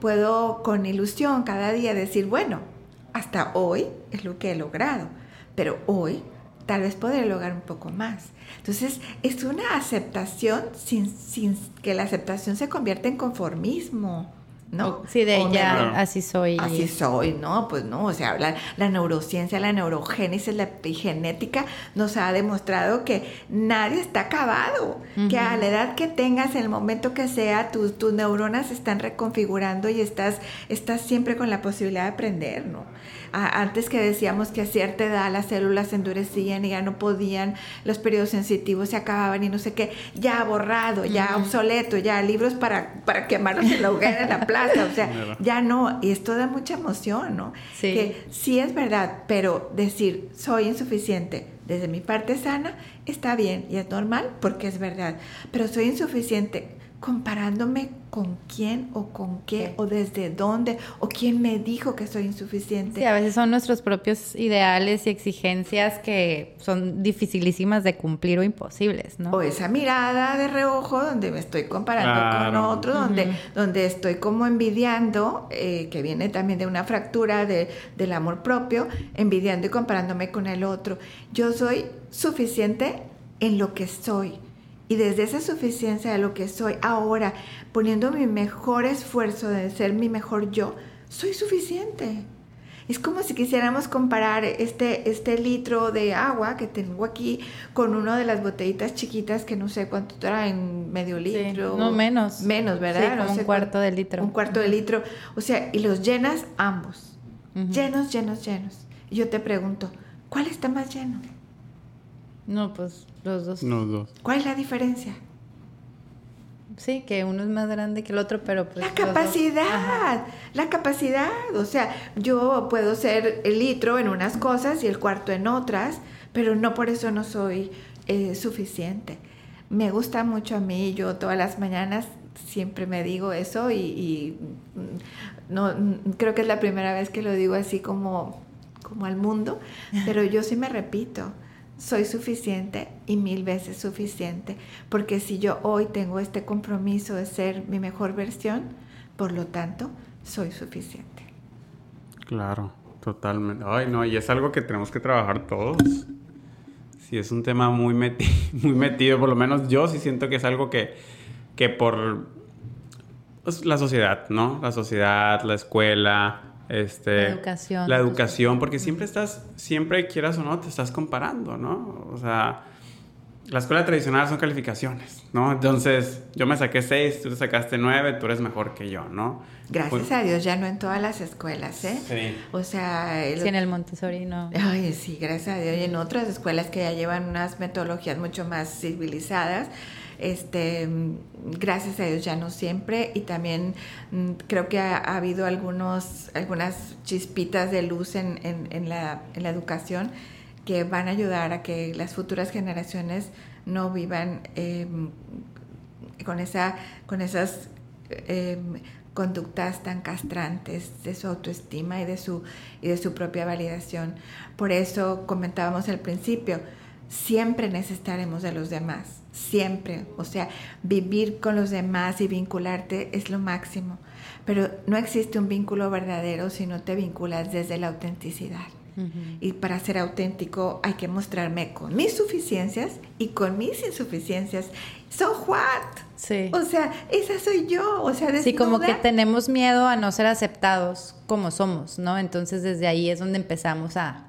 puedo con ilusión cada día decir, bueno, hasta hoy es lo que he logrado, pero hoy tal vez podré lograr un poco más. Entonces, es una aceptación sin, sin que la aceptación se convierta en conformismo. ¿No? Sí, de ella, así soy. Así soy, ¿no? Pues no, o sea, la, la, neurociencia, la neurogénesis, la epigenética nos ha demostrado que nadie está acabado, que a la edad que tengas, en el momento que sea, tus, tus neuronas se están reconfigurando y estás, estás siempre con la posibilidad de aprender, ¿no? Antes que decíamos que a cierta edad las células se endurecían y ya no podían, los periodos sensitivos se acababan y no sé qué, ya borrado, ya obsoleto, ya libros para, para quemarlos en la hoguera en la plaza, o sea, ya no, y esto da mucha emoción, ¿no? Sí. Que sí es verdad, pero decir soy insuficiente desde mi parte sana está bien y es normal porque es verdad, pero soy insuficiente comparándome con quién o con qué o desde dónde o quién me dijo que soy insuficiente. Sí, a veces son nuestros propios ideales y exigencias que son dificilísimas de cumplir o imposibles, ¿no? O esa mirada de reojo donde me estoy comparando con otro, donde, donde estoy como envidiando, eh, que viene también de una fractura de, del amor propio, envidiando y comparándome con el otro. Yo soy suficiente en lo que soy y desde esa suficiencia de lo que soy ahora, poniendo mi mejor esfuerzo de ser mi mejor yo, soy suficiente. Es como si quisiéramos comparar este, este litro de agua que tengo aquí con uno de las botellitas chiquitas que no sé cuánto traen, medio litro. no menos. Menos, ¿verdad? un cuarto de litro. Un cuarto de litro. O sea, y los llenas ambos. Llenos, llenos, llenos. Y yo te pregunto, ¿cuál está más lleno? No, pues los dos. Los dos. ¿Cuál es la diferencia? Sí, que uno es más grande que el otro, pero pues... La capacidad, la capacidad. O sea, yo puedo ser el litro en unas cosas y el cuarto en otras, pero no por eso no soy eh, suficiente. Me gusta mucho a mí, yo todas las mañanas siempre me digo eso y, y mm, no, mm, creo que es la primera vez que lo digo así como, como al mundo, pero yo sí me repito soy suficiente y mil veces suficiente, porque si yo hoy tengo este compromiso de ser mi mejor versión, por lo tanto, soy suficiente. Claro, totalmente. Ay, no, y es algo que tenemos que trabajar todos. Sí, es un tema muy, muy metido, por lo menos yo sí siento que es algo que, que por pues, la sociedad, ¿no? La sociedad, la escuela, este, la educación. La educación, porque siempre estás, siempre quieras o no, te estás comparando, ¿no? O sea, la escuela tradicional son calificaciones, ¿no? Entonces, yo me saqué seis, tú te sacaste nueve, tú eres mejor que yo, ¿no? Gracias pues a Dios, ya no en todas las escuelas, ¿eh? Sí. O sea... Sí, en el Montessori no. Ay, sí, gracias a Dios. Y en otras escuelas que ya llevan unas metodologías mucho más civilizadas, este, gracias a Dios ya no siempre y también mm, creo que ha, habido algunos, algunas chispitas de luz en, en, la, en, la, educación que van a ayudar a que las futuras generaciones no vivan em, con, esa, con esas em, conductas tan castrantes de su autoestima y de su, y de su propia validación. Por eso comentábamos al principio, siempre necesitaremos de los demás, siempre. O sea, vivir con los demás y vincularte es lo máximo. Pero no existe un vínculo verdadero si no te vinculas desde la autenticidad. Y para ser auténtico hay que mostrarme con mis suficiencias y con mis insuficiencias. So what? Sí. O sea, esa soy yo. O sea, Sí, como que tenemos miedo a no ser aceptados como somos, ¿no? Entonces desde ahí es donde empezamos a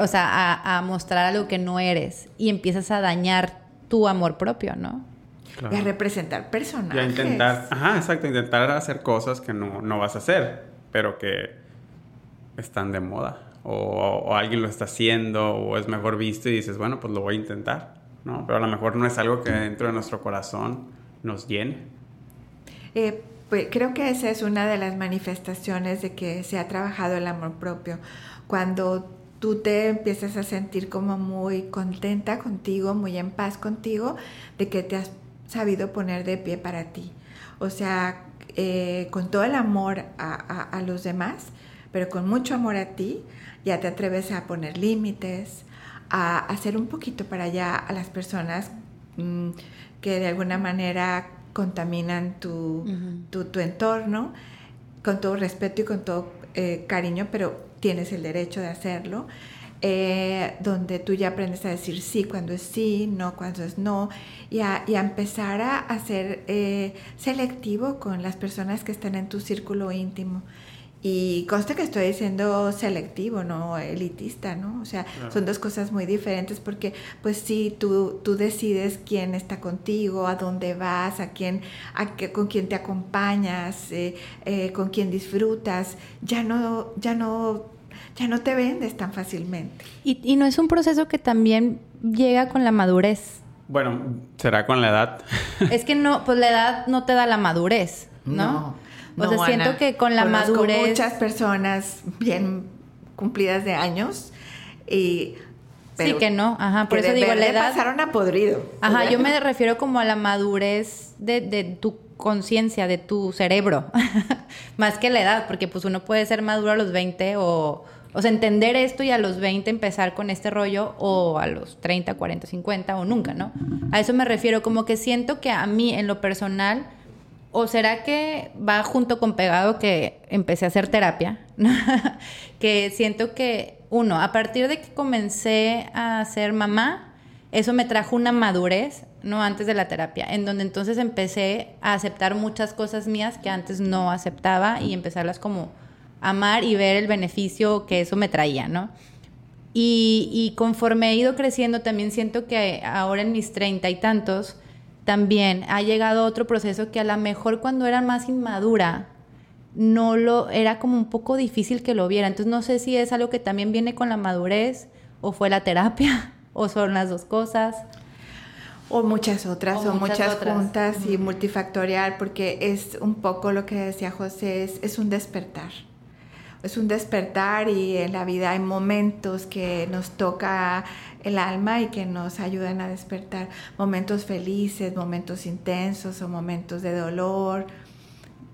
o sea, a, mostrar algo que no eres y empiezas a dañar tu amor propio, ¿no? Y a representar personajes. Y a intentar, ajá, exacto, intentar hacer cosas que no, no vas a hacer, pero que están de moda. O, alguien lo está haciendo, o es mejor visto y dices, bueno, pues lo voy a intentar, ¿no? Pero a lo mejor no es algo que dentro de nuestro corazón nos llene. Eh, pues creo que esa es una de las manifestaciones de que se ha trabajado el amor propio. Cuando tú te empiezas a sentir como muy contenta contigo, muy en paz contigo, de que te has sabido poner de pie para ti. O sea, eh, con todo el amor a, los demás, pero con mucho amor a ti, ya te atreves a poner límites, a hacer un poquito para allá a las personas mm, que de alguna manera contaminan tu, tu, entorno, con todo respeto y con todo eh, cariño, pero tienes el derecho de hacerlo, eh, donde tú ya aprendes a decir sí cuando es sí, no cuando es no, y a, empezar a, ser eh, selectivo con las personas que están en tu círculo íntimo. Y consta que estoy diciendo selectivo, no elitista, ¿no? O sea, son dos cosas muy diferentes porque, pues sí, tú, tú decides quién está contigo, a dónde vas, a quién, a qué, con quién te acompañas, eh, con quién disfrutas. Ya no, ya no ya no te vendes tan fácilmente. Y, no es un proceso que también llega con la madurez. Bueno, será con la edad. es que no, pues la edad no te da la madurez, ¿no? no o sea, siento que con la madurez. muchas personas bien cumplidas de años y sí, que no, ajá, por que eso de digo, la edad... pasaron a podrido. Ajá, yo me refiero como a la madurez de, de tu conciencia, de tu cerebro, más que la edad, porque pues uno puede ser maduro a los 20 o, o entender esto y a los 20 empezar con este rollo o a los 30, 40, 50 o nunca, ¿no? A eso me refiero, como que siento que a mí en lo personal, o será que va junto con pegado que empecé a hacer terapia, que siento que, uno, a partir de que comencé a ser mamá, eso me trajo una madurez, ¿no? Antes de la terapia, en donde entonces empecé a aceptar muchas cosas mías que antes no aceptaba y empezarlas como amar y ver el beneficio que eso me traía, ¿no? Y, conforme he ido creciendo, también siento que ahora en mis treinta y tantos, también ha llegado otro proceso que a lo mejor cuando era más inmadura, no lo era como un poco difícil que lo viera. Entonces no sé si es algo que también viene con la madurez o fue la terapia o son las dos cosas. O muchas otras, o, O muchas muchas, otras. juntas y multifactorial, porque es un poco lo que decía José, es, es un despertar. Es un despertar y en la vida hay momentos que nos toca el alma y que nos ayudan a despertar. Momentos felices, momentos intensos o momentos de dolor,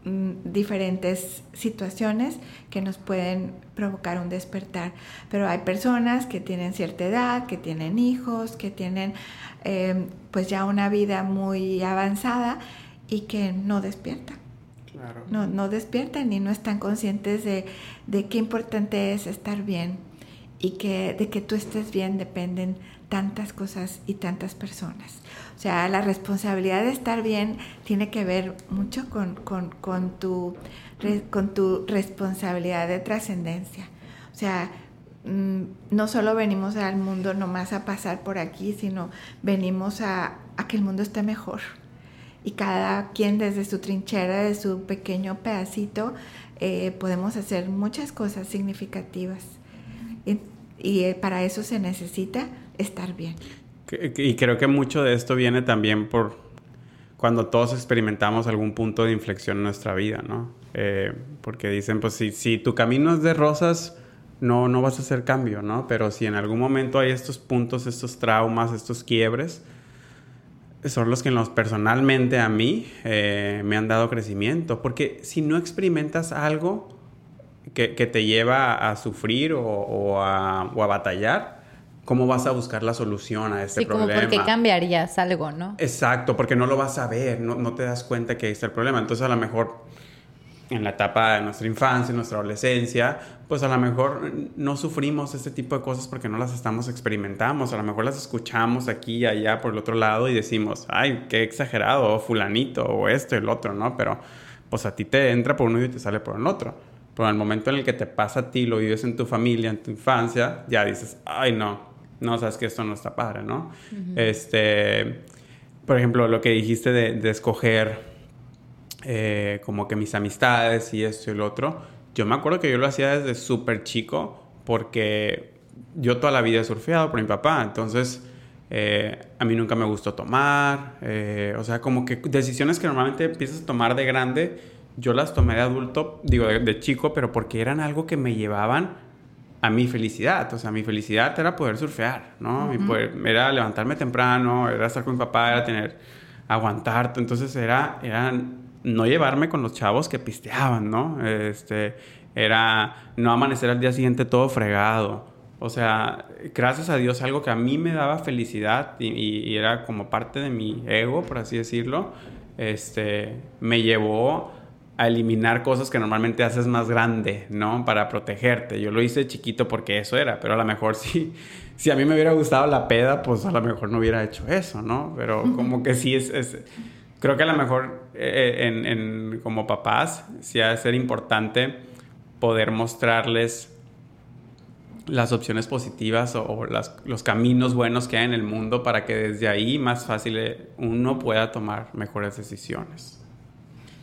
mm, diferentes situaciones que nos pueden provocar un despertar. Pero hay personas que tienen cierta edad, que tienen hijos, que tienen eh, pues ya una vida muy avanzada y que no despiertan. Claro. No, no despiertan y no están conscientes de, de qué importante es estar bien y que de que tú estés bien dependen tantas cosas y tantas personas. O sea, la responsabilidad de estar bien tiene que ver mucho con, con, con tu, con tu responsabilidad de trascendencia. O sea, no solo venimos al mundo nomás a pasar por aquí, sino venimos a, a que el mundo esté mejor y cada quien desde su trinchera, de su pequeño pedacito, eh, podemos hacer muchas cosas significativas. Y, eh, para eso se necesita estar bien. Y creo que mucho de esto viene también por cuando todos experimentamos algún punto de inflexión en nuestra vida, ¿no? Eh, porque dicen, pues si, si tu camino es de rosas, no, no vas a hacer cambio, ¿no? Pero si en algún momento hay estos puntos, estos traumas, estos quiebres, son los que los, personalmente a mí eh, me han dado crecimiento. Porque si no experimentas algo que, que te lleva a sufrir o, o a, o a batallar, ¿cómo vas a buscar la solución a este sí, como problema? porque cambiarías algo, ¿no? Exacto, porque no lo vas a ver, no, no te das cuenta que está el problema. Entonces, a lo mejor en la etapa de nuestra infancia, nuestra adolescencia, pues a lo mejor no sufrimos este tipo de cosas porque no las estamos experimentamos. A lo mejor las escuchamos aquí y allá por el otro lado y decimos, ay, qué exagerado, o fulanito, o esto y el otro, ¿no? Pero pues a ti te entra por uno y te sale por el otro. Pero en el momento en el que te pasa a ti, lo vives en tu familia, en tu infancia, ya dices, ay, no, no, sabes que esto no está padre, ¿no? Este, por ejemplo, lo que dijiste de, de escoger eh, como que mis amistades y esto y lo otro, yo me acuerdo que yo lo hacía desde súper chico porque yo toda la vida he surfeado por mi papá, entonces eh, a mí nunca me gustó tomar, eh, o sea, como que decisiones que normalmente empiezas a tomar de grande, yo las tomé de adulto, digo de, de chico, pero porque eran algo que me llevaban a mi felicidad. O sea, mi felicidad era poder surfear, ¿no? Mi poder- era levantarme temprano, era estar con mi papá, era tener, aguantar. Entonces era, era no llevarme con los chavos que pisteaban, ¿no? Este, era no amanecer al día siguiente todo fregado. O sea, gracias a Dios, algo que a mí me daba felicidad y, era como parte de mi ego, por así decirlo, este, me llevó a eliminar cosas que normalmente haces más grande, ¿no? Para protegerte. Yo lo hice chiquito porque eso era, pero a lo mejor si, si a mí me hubiera gustado la peda, pues a lo mejor no hubiera hecho eso, ¿no? Pero como que sí es... es- creo que a lo mejor en, en- como papás sí ha de ser importante poder mostrarles las opciones positivas o, o las- los caminos buenos que hay en el mundo para que desde ahí más fácil eh, uno pueda tomar mejores decisiones.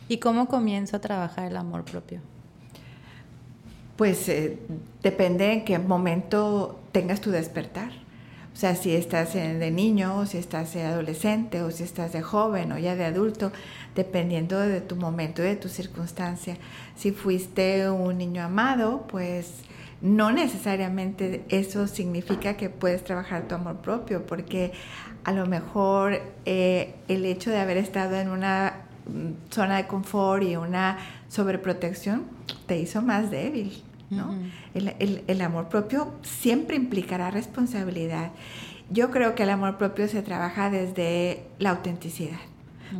¿Y cómo comienzo a trabajar el amor propio? Pues eh, depende en qué momento tengas tu despertar. O sea, si estás de niño, o si estás de adolescente, o si estás de joven o ya de adulto, dependiendo de tu momento y de tu circunstancia. Si fuiste un niño amado, pues no necesariamente eso significa que puedes trabajar tu amor propio, porque a lo mejor eh, el hecho de haber estado en una mm, zona de confort y una sobreprotección te hizo más débil. ¿no? El, amor propio siempre implicará responsabilidad. Yo creo que el amor propio se trabaja desde la autenticidad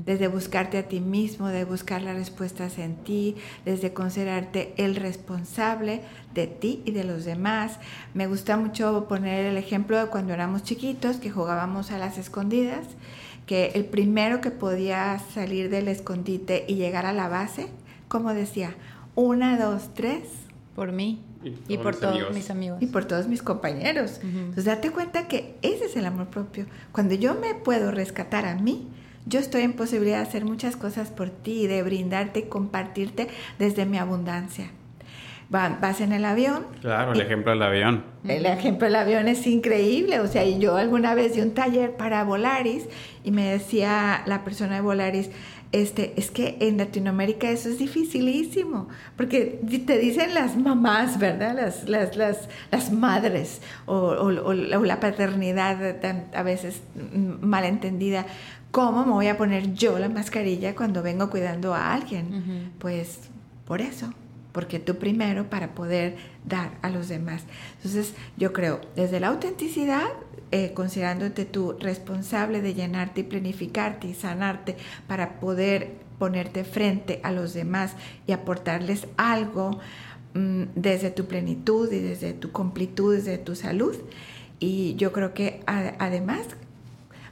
desde buscarte a ti mismo, de buscar las respuestas en ti, desde considerarte el responsable de ti y de los demás. Me gusta mucho poner el ejemplo de cuando éramos chiquitos, que jugábamos a las escondidas, que el primero que podía salir del escondite y llegar a la base, como decía, una, dos, tres. Por mí. Y, por todos mis amigos. Y por todos mis compañeros. Entonces, date cuenta que ese es el amor propio. Cuando yo me puedo rescatar a mí, yo estoy en posibilidad de hacer muchas cosas por ti, de brindarte y compartirte desde mi abundancia. Vas en el avión. Claro, el ejemplo del avión. El ejemplo del avión es increíble. O sea, yo alguna vez di un taller para Volaris y me decía la persona de Volaris, este, es que en Latinoamérica eso es dificilísimo, porque te dicen las mamás, ¿verdad? Las, las, las, las madres o, o, la paternidad a veces malentendida. ¿Cómo me voy a poner yo la mascarilla cuando vengo cuidando a alguien? Pues por eso, porque tú primero para poder dar a los demás. Entonces yo creo, desde la autenticidad, eh, considerándote tú responsable de llenarte y planificarte y sanarte para poder ponerte frente a los demás y aportarles algo mm, desde tu plenitud y desde tu completud, desde tu salud. Y yo creo que además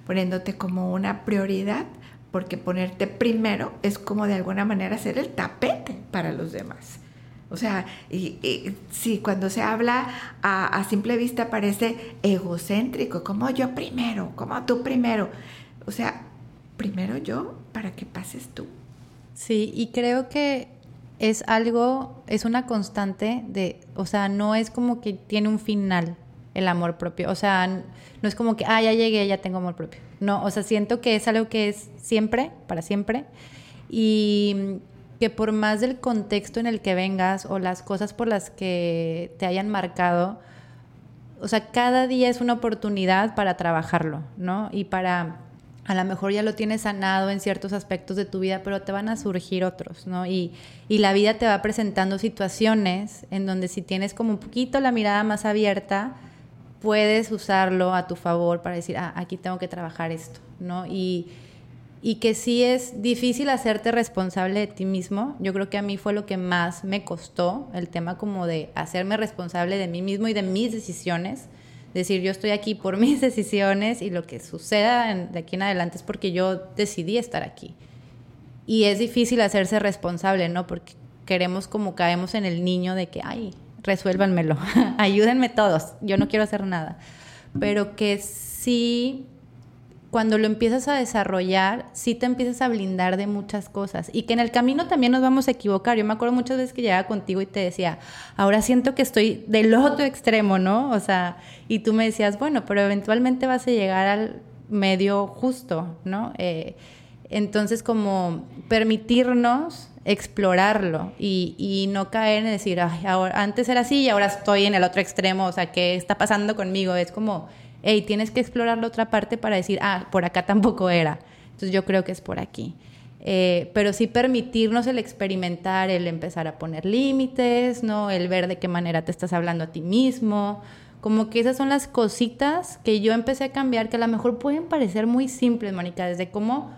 poniéndote como una prioridad, porque ponerte primero es como de alguna manera ser el tapete para los demás. O sea, y, sí, cuando se habla a, simple vista parece egocéntrico, como yo primero, como tú primero. O sea, primero yo para que pases tú. Sí, y creo que es algo, es una constante de, o sea, no es como que tiene un final, el amor propio. O sea, no es como que, ah, ya llegué, ya tengo amor propio. No, o sea, siento que es algo que es siempre, para siempre. Y que por más del contexto en el que vengas o las cosas por las que te hayan marcado, o sea, cada día es una oportunidad para trabajarlo, ¿no? Y para, a lo mejor ya lo tienes sanado en ciertos aspectos de tu vida, pero te van a surgir otros, ¿no? Y, y la vida te va presentando situaciones en donde si tienes como un poquito la mirada más abierta, puedes usarlo a tu favor para decir, ah, aquí tengo que trabajar esto, ¿no? Y, y que sí es difícil hacerte responsable de ti mismo. Yo creo que a mí fue lo que más me costó, el tema como de hacerme responsable de mí mismo y de mis decisiones. Decir, yo estoy aquí por mis decisiones y lo que suceda de aquí en adelante es porque yo decidí estar aquí. Y es difícil hacerse responsable, ¿no? Porque queremos como caemos en el niño de que, ay, resuélvanmelo, ayúdenme todos, yo no quiero hacer nada. Pero que sí, cuando lo empiezas a desarrollar, sí te empiezas a blindar de muchas cosas y que en el camino también nos vamos a equivocar. Yo me acuerdo muchas veces que llegaba contigo y te decía, ahora siento que estoy del otro extremo, ¿no? O sea, y tú me decías, bueno, pero eventualmente vas a llegar al medio justo, ¿no? Eh, entonces, como permitirnos explorarlo y, no caer en decir, ahora, antes era así y ahora estoy en el otro extremo, o sea, ¿qué está pasando conmigo? Es como, hey, tienes que explorar la otra parte para decir, ah, por acá tampoco era. Entonces yo creo que es por aquí. Eh, pero sí permitirnos el experimentar, el empezar a poner límites, ¿no? El ver de qué manera te estás hablando a ti mismo. Como que esas son las cositas que yo empecé a cambiar, que a lo mejor pueden parecer muy simples, Mónica, desde cómo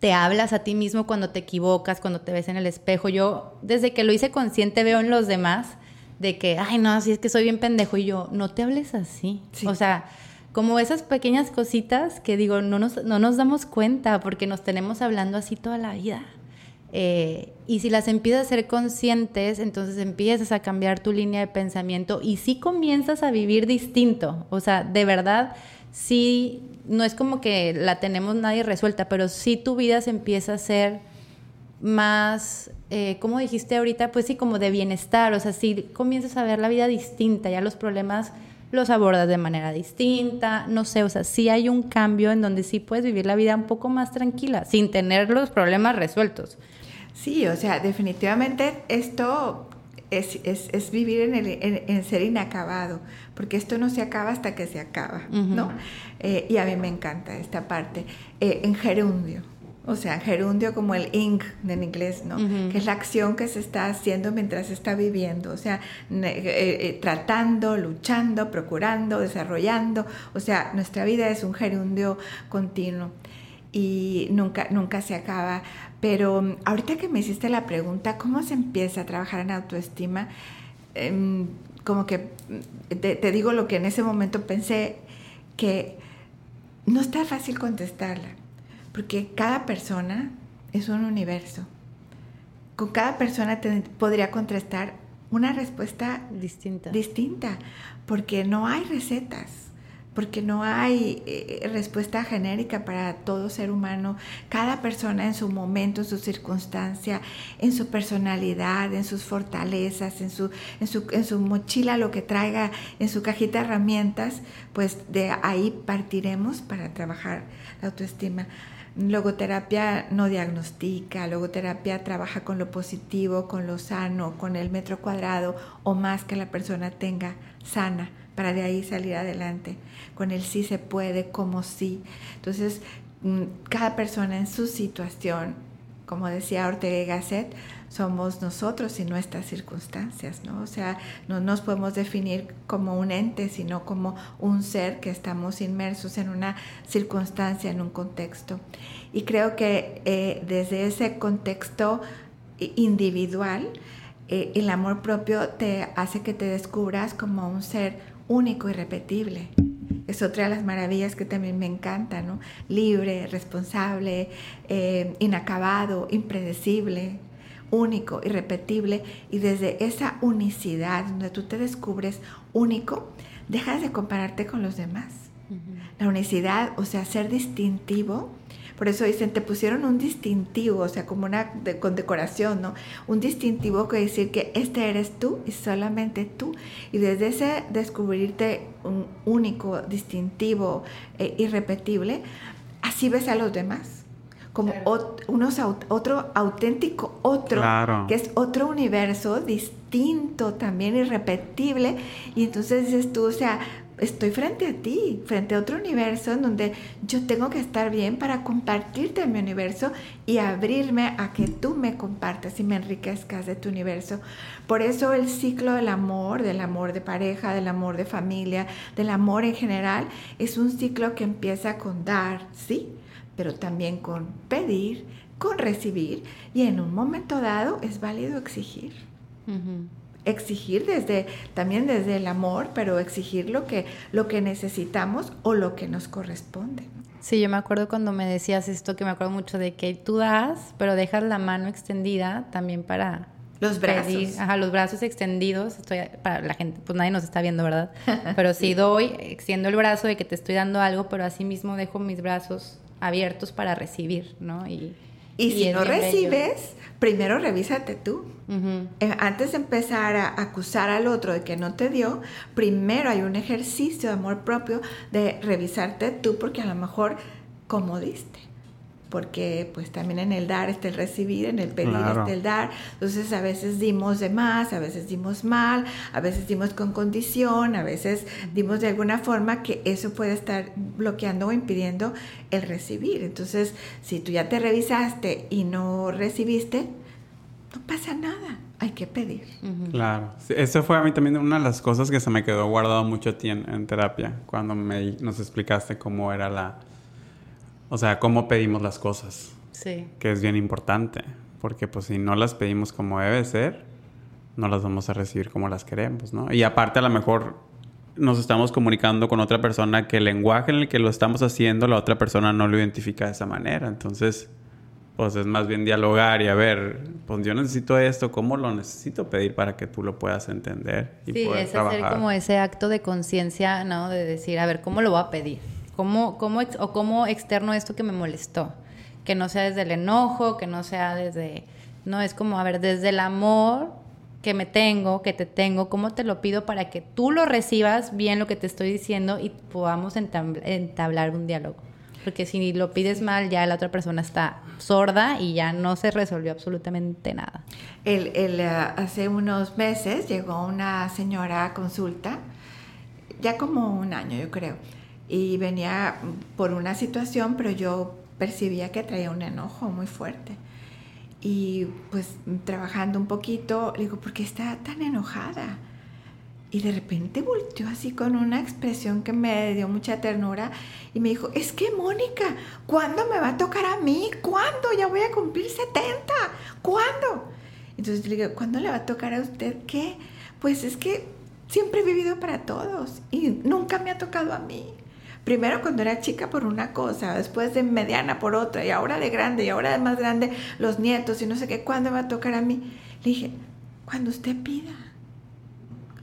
te hablas a ti mismo cuando te equivocas, cuando te ves en el espejo. Yo, desde que lo hice consciente, veo en los demás de que, ay, no, si es que soy bien pendejo. Y yo, no te hables así. O sea, como esas pequeñas cositas que digo, no nos, no nos damos cuenta porque nos tenemos hablando así toda la vida. Eh, y si las empiezas a ser conscientes, entonces empiezas a cambiar tu línea de pensamiento y sí comienzas a vivir distinto. O sea, de verdad, sí no es como que la tenemos nadie resuelta, pero sí tu vida se empieza a ser más, eh, como dijiste ahorita, pues sí, como de bienestar, o sea, sí comienzas a ver la vida distinta, ya los problemas los abordas de manera distinta, no sé, o sea, sí hay un cambio en donde sí puedes vivir la vida un poco más tranquila, sin tener los problemas resueltos. Sí, o sea, definitivamente esto es, es, es vivir en, el, en, ser inacabado, porque esto no se acaba hasta que se acaba, ¿no? Eh, y a mí me encanta esta parte. Eh, en gerundio, o sea, gerundio como el ing en inglés, ¿no? Que es la acción que se está haciendo mientras se está viviendo, o sea, eh, tratando, luchando, procurando, desarrollando, o sea, nuestra vida es un gerundio continuo y nunca, nunca se acaba. Pero mm, ahorita que me hiciste la pregunta, ¿cómo se empieza a trabajar en autoestima? Em, como que mm, te, digo lo que en ese momento pensé, que no está fácil contestarla, porque cada persona es un universo. Con cada persona podría contestar una respuesta distinta. distinta, porque no hay recetas porque no hay eh, respuesta genérica para todo ser humano. Cada persona en su momento, en su circunstancia, en su personalidad, en sus fortalezas, en su, en su, en su mochila, lo que traiga, en su cajita de herramientas, pues de ahí partiremos para trabajar la autoestima. Logoterapia no diagnostica, logoterapia trabaja con lo positivo, con lo sano, con el metro cuadrado o más que la persona tenga sana para de ahí salir adelante. Con el sí se puede, como sí. Entonces, mm, cada persona en su situación, como decía Ortega y Gasset, somos nosotros y nuestras circunstancias, ¿no? O sea, no nos podemos definir como un ente, sino como un ser que estamos inmersos en una circunstancia, en un contexto. Y creo que eh, desde ese contexto individual, eh, el amor propio te hace que te descubras como un ser único y repetible. Es otra de las maravillas que también me encanta, ¿no? Libre, responsable, eh, inacabado, impredecible, único, irrepetible. Y desde esa unicidad, donde tú te descubres único, dejas de compararte con los demás. La unicidad, o sea, ser distintivo, por eso dicen, te pusieron un distintivo, o sea, como una condecoración, ¿no? Un distintivo que decir que este eres tú y solamente tú. Y desde ese descubrirte un único, distintivo, e irrepetible, así ves a los demás. Como unos, otro auténtico, otro, que es otro universo distinto, también irrepetible. Y entonces dices tú, o sea, estoy frente a ti, frente a otro universo en donde yo tengo que estar bien para compartirte mi universo y abrirme a que tú me compartas y me enriquezcas de tu universo. Por eso el ciclo del amor, del amor de pareja, del amor de familia, del amor en general, es un ciclo que empieza con dar, sí, pero también con pedir, con recibir y en un momento dado es válido exigir exigir desde también desde el amor, pero exigir lo que lo que necesitamos o lo que nos corresponde. Sí, yo me acuerdo cuando me decías esto que me acuerdo mucho de que tú das, pero dejas la mano extendida también para los brazos. Ajá, los brazos extendidos. Estoy para la gente, pues nadie nos está viendo, ¿verdad? Pero sí doy, extiendo el brazo de que te estoy dando algo, pero así mismo dejo mis brazos abiertos para recibir, ¿no? Y, y, si no recibes, primero revísate tú. Eh, antes de empezar a acusar al otro de que no te dio, primero hay un ejercicio de amor propio de revisarte tú porque a lo mejor como diste porque pues también en el dar está el recibir, en el pedir está el dar. Entonces a veces dimos de más, a veces dimos mal, a veces dimos con condición, a veces dimos de alguna forma que eso puede estar bloqueando o impidiendo el recibir. Entonces, si tú ya te revisaste y no recibiste, no pasa nada, hay que pedir. Claro, eso fue a mí también una de las cosas que se me quedó guardado mucho a ti en, terapia, cuando me, nos explicaste cómo era la o sea, cómo pedimos las cosas. Sí. Que es bien importante. Porque pues si no las pedimos como debe ser, no las vamos a recibir como las queremos, ¿no? Y aparte a lo mejor nos estamos comunicando con otra persona que el lenguaje en el que lo estamos haciendo, la otra persona no lo identifica de esa manera. Entonces, pues es más bien dialogar y a ver, pues yo necesito esto, ¿cómo lo necesito pedir para que tú lo puedas entender? Y sí, es hacer como ese acto de conciencia, ¿no? De decir, a ver, ¿cómo lo voy a pedir? ¿Cómo, cómo, o cómo externo esto que me molestó? Que no sea desde el enojo, que no sea desde... No, es como, a ver, desde el amor que me tengo, que te tengo, cómo te lo pido para que tú lo recibas bien lo que te estoy diciendo y podamos entablar un diálogo. porque si lo pides mal ya la otra persona está sorda y ya no se resolvió absolutamente nada. El, el, eh, hace unos meses llegó una señora a consulta, ya como un año yo creo, y venía por una situación, pero yo percibía que traía un enojo muy fuerte. Y pues trabajando un poquito, le digo, ¿por qué está tan enojada? Y de repente volteó así con una expresión que me dio mucha ternura y me dijo, es que Mónica, ¿cuándo me va a tocar a mí? ¿Cuándo? Ya voy a cumplir 70. ¿Cuándo? Entonces le digo, ¿cuándo le va a tocar a usted qué? Pues es que siempre he vivido para todos y nunca me ha tocado a mí. Primero cuando era chica por una cosa, después de mediana por otra y ahora de grande y ahora de más grande los nietos y no sé qué, ¿cuándo va a tocar a mí? Le dije, cuando usted pida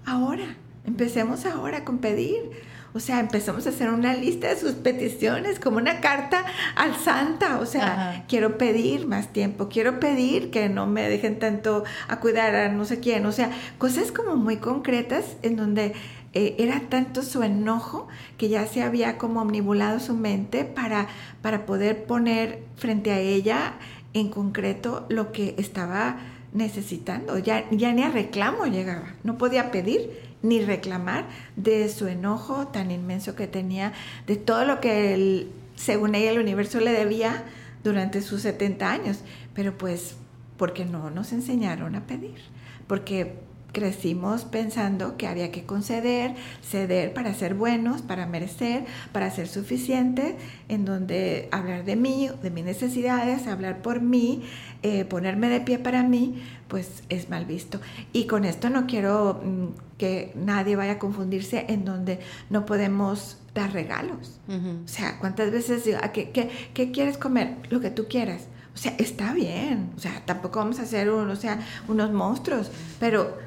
ahora, empecemos ahora con pedir. O sea, empezamos a hacer una lista de sus peticiones, como una carta al Santa. O sea, quiero pedir más tiempo, quiero pedir que no me dejen tanto a cuidar a no sé quién. O sea, cosas como muy concretas en donde eh, era tanto su enojo que ya se había como omnibulado su mente para, para poder poner frente a ella en concreto lo que estaba necesitando, ya, ya ni a reclamo llegaba, no podía pedir ni reclamar de su enojo tan inmenso que tenía, de todo lo que según ella el universo le debía durante sus 70 años, pero pues porque no nos enseñaron a pedir, porque crecimos pensando que había que conceder, ceder para ser buenos, para merecer, para ser suficiente, en donde hablar de mí, de mis necesidades, hablar por mí, eh, ponerme de pie para mí, pues es mal visto. Y con esto no quiero mm, que nadie vaya a confundirse en donde no podemos dar regalos. O sea, ¿cuántas veces digo, ah, ¿qué, qué, qué quieres comer? Lo que tú quieras. O sea, está bien. O sea, tampoco vamos a hacer o sea, unos monstruos, pero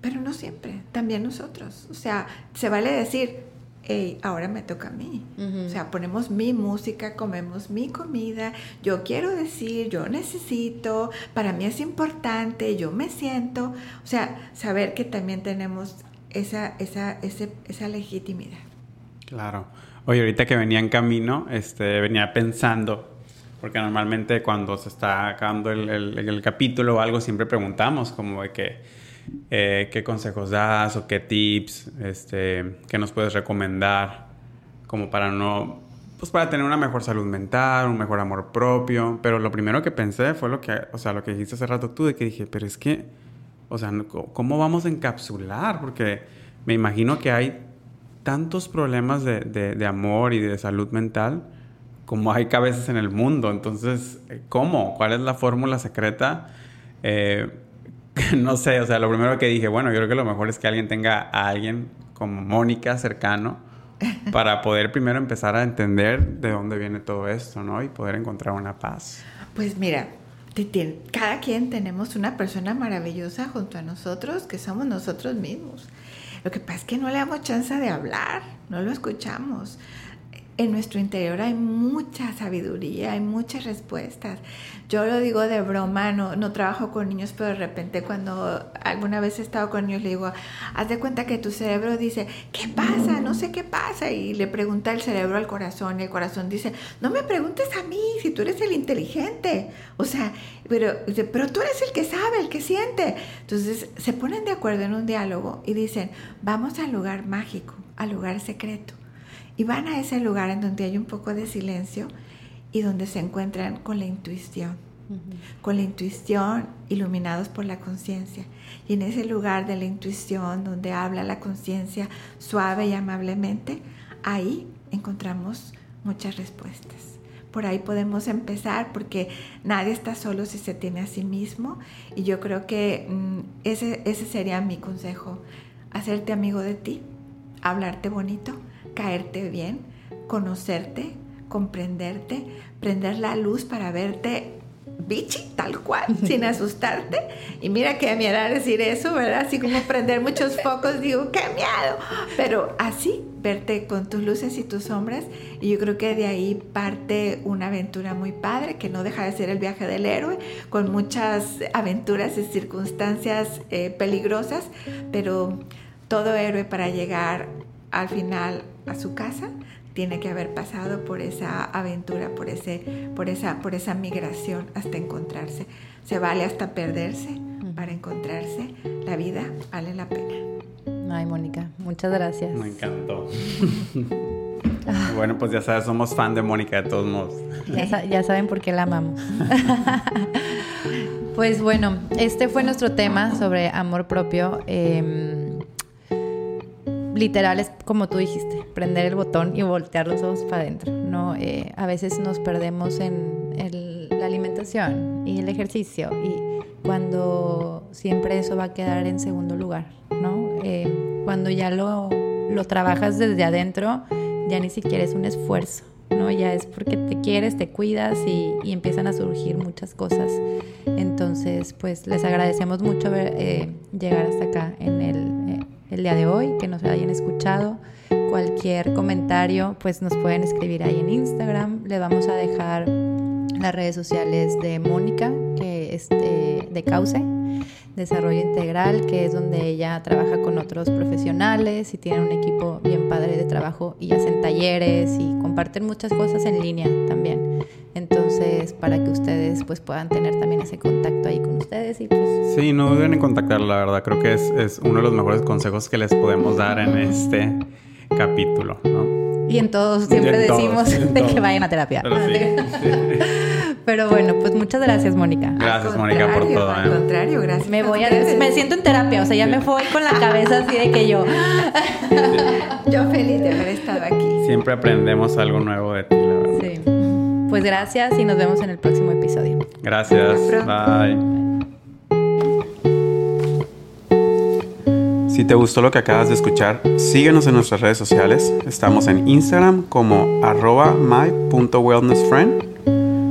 pero no siempre, también nosotros. O sea, se vale decir, hey, ahora me toca a mí. O sea, ponemos mi música, comemos mi comida, yo quiero decir, yo necesito, para mí es importante, yo me siento. O sea, saber que también tenemos esa, esa, esa legitimidad. Claro. Oye, ahorita que venía en camino, este, venía pensando, porque normalmente cuando se está acabando el, el capítulo o algo, siempre preguntamos como de que eh, qué consejos das o qué tips este, que nos puedes recomendar como para no, pues para tener una mejor salud mental, un mejor amor propio. Pero lo primero que pensé fue lo que, o sea, lo que dijiste hace rato tú, de que dije, pero es que, o sea, ¿cómo vamos a encapsular? Porque me imagino que hay tantos problemas de, de, amor y de salud mental como hay cabezas en el mundo. Entonces, ¿cómo? ¿Cuál es la fórmula secreta? Eh, no sé, o sea, lo primero que dije, bueno, yo creo que lo mejor es que alguien tenga a alguien como Mónica cercano para poder primero empezar a entender de dónde viene todo esto, ¿no? Y poder encontrar una paz. Pues mira, cada quien tenemos una persona maravillosa junto a nosotros que somos nosotros mismos. Lo que pasa es que no le damos chance de hablar, no lo escuchamos en nuestro interior hay mucha sabiduría, hay muchas respuestas. Yo lo digo de broma, no, no trabajo con niños, pero de repente cuando alguna vez he estado con niños le digo, haz de cuenta que tu cerebro dice, ¿qué pasa? No sé qué pasa. Y le pregunta el cerebro al corazón y el corazón dice, no me preguntes a mí si tú eres el inteligente. O sea, pero, pero tú eres el que sabe, el que siente. Entonces se ponen de acuerdo en un diálogo y dicen, vamos al lugar mágico, al lugar secreto y van a ese lugar en donde hay un poco de silencio y donde se encuentran con la intuición, con la intuición iluminados por la conciencia. Y en ese lugar de la intuición donde habla la conciencia suave y amablemente, ahí encontramos muchas respuestas. Por ahí podemos empezar porque nadie está solo si se tiene a sí mismo y yo creo que mm, ese, ese sería mi consejo, hacerte amigo de ti, hablarte bonito caerte bien, conocerte, comprenderte, prender la luz para verte bichi, tal cual, sin asustarte. Y mira que me hará decir eso, ¿verdad? Así como prender muchos focos, digo, qué miedo. Pero así, verte con tus luces y tus sombras. Y yo creo que de ahí parte una aventura muy padre, que no deja de ser el viaje del héroe, con muchas aventuras y circunstancias eh, peligrosas, pero todo héroe para llegar al final a su casa tiene que haber pasado por esa aventura, por, ese, por, esa, por esa migración hasta encontrarse. Se vale hasta perderse para encontrarse. La vida vale la pena. Ay, Mónica, muchas gracias. Me encantó. bueno, pues ya sabes, somos fan de Mónica de todos modos. Ya, saben por qué la amamos. pues bueno, este fue nuestro tema sobre amor propio. Em, literal es como tú dijiste, prender el botón y voltear los ojos para adentro. ¿no? Eh, a veces nos perdemos en la alimentación y el ejercicio y cuando siempre eso va a quedar en segundo lugar, ¿no? Eh, cuando ya lo, lo trabajas desde adentro, ya ni siquiera es un esfuerzo, ¿no? Ya es porque te quieres, te cuidas y, y empiezan a surgir muchas cosas. Entonces, pues les agradecemos mucho ver, eh, llegar hasta acá en el, eh, el día de hoy, que nos hayan escuchado. Cualquier comentario, pues nos pueden escribir ahí en Instagram. Le vamos a dejar las redes sociales de Mónica, que es de, Cauce, Desarrollo Integral, que es donde ella trabaja con otros profesionales y tiene un equipo bien padre de trabajo y hacen talleres y comparten muchas cosas en línea también. Para que ustedes pues puedan tener también ese contacto ahí con ustedes y pues... Sí, no deben encontrar la verdad. Creo que es, es uno de los mejores consejos que les podemos dar en este capítulo, ¿no? Y en todos siempre decimos de que vayan a terapia. Pero, bueno, pues muchas gracias, Mónica. Gracias, Mónica, por todo. Al ¿eh? contrario, gracias. Me voy a, me siento en terapia, o sea, ya me voy con la cabeza así de que yo. yo feliz de haber estado aquí. Siempre aprendemos algo nuevo de ti, la verdad. Sí. Pues gracias y nos vemos en el próximo episodio. Gracias. Bye. Si te gustó lo que acabas de escuchar, síguenos en nuestras redes sociales. Estamos en Instagram como arroba my.wellnessfriend.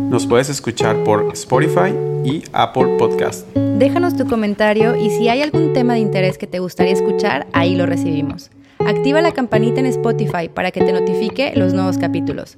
Nos puedes escuchar por Spotify y Apple Podcast. Déjanos tu comentario y si hay algún tema de interés que te gustaría escuchar, ahí lo recibimos. Activa la campanita en Spotify para que te notifique los nuevos capítulos.